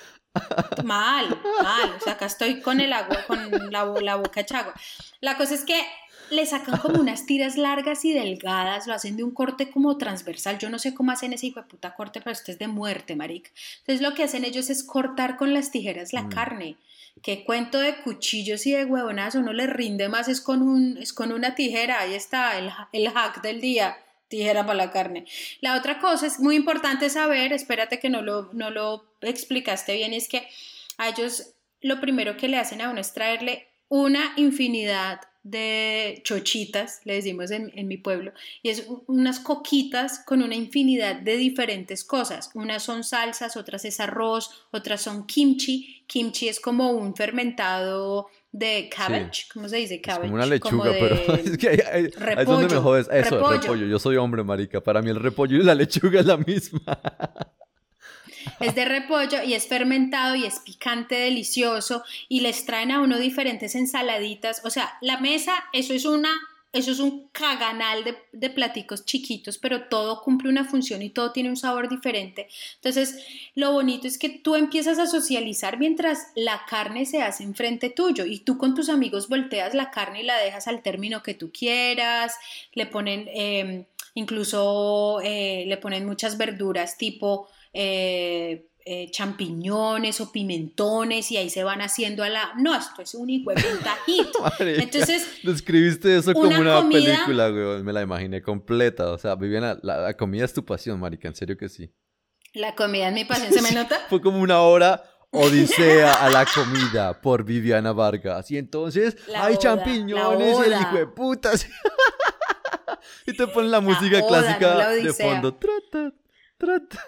mal, mal. O sea, acá estoy con el agua, con la, la boca hecha agua. La cosa es que le sacan como unas tiras largas y delgadas, lo hacen de un corte como transversal. Yo no sé cómo hacen ese hijo de puta corte, pero esto es de muerte, marica. Entonces lo que hacen ellos es cortar con las tijeras la mm. carne. Qué cuento de cuchillos y de huevonas, no le rinde más, es con, un, es con una tijera. Ahí está el, el hack del día tijera para la carne. La otra cosa es muy importante saber, espérate que no lo, no lo explicaste bien, es que a ellos lo primero que le hacen a uno es traerle una infinidad de chochitas, le decimos en, mi pueblo, y es unas coquitas con una infinidad de diferentes cosas. Unas son salsas, otras es arroz, otras son kimchi. Kimchi es como un fermentado de cabbage, ¿cómo se dice? Cabbage. como una lechuga, pero es que hay, es donde me jodes. Eso, repollo. Yo soy hombre, marica. Para mí el repollo y la lechuga es la misma. Es de repollo y es fermentado y es picante, delicioso y les traen a uno diferentes ensaladitas. O sea, la mesa, eso es una eso es un caganal de, de, platicos chiquitos, pero todo cumple una función y todo tiene un sabor diferente. Entonces, lo bonito es que tú empiezas a socializar mientras la carne se hace enfrente tuyo y tú con tus amigos volteas la carne y la dejas al término que tú quieras, le ponen, em, incluso eh, le ponen muchas verduras tipo eh, eh, champiñones o pimentones y ahí se van haciendo a la... No, esto es un hijo de Entonces... Describiste eso como una película, güey. Me la imaginé completa. O sea, Viviana, la, comida es tu pasión, marica. En serio que sí. La comida es mi pasión, ¿se me nota? Fue como una hora Odisea a la comida por Viviana Vargas. Y entonces hay champiñones y el hijo de putas. y te ponen la música clásica de fondo. Trata, trata.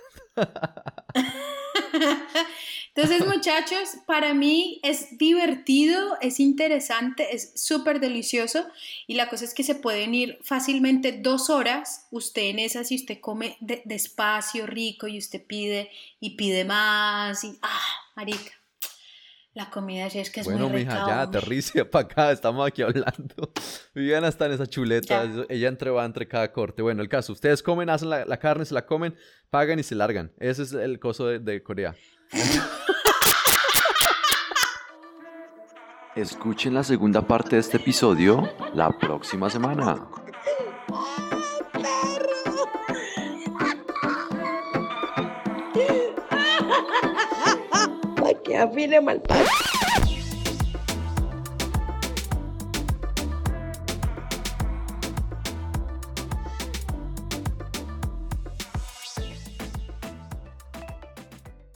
Entonces, muchachos, para mí es divertido, es interesante, es súper delicioso y la cosa es que se pueden ir fácilmente dos horas, usted en esas y usted come despacio, rico y usted pide y pide más y, ah, marica, la comida sí es que es bueno, muy rica. Bueno, mija, ya, aterrice para acá, estamos aquí hablando. Viviana está en esa chuleta, ella entre va entre cada corte. Bueno, el caso, ustedes comen, hacen la, carne, se la comen, pagan y se largan. Ese es el coso de, Corea. Escuchen la segunda parte de este episodio la próxima semana. Que mal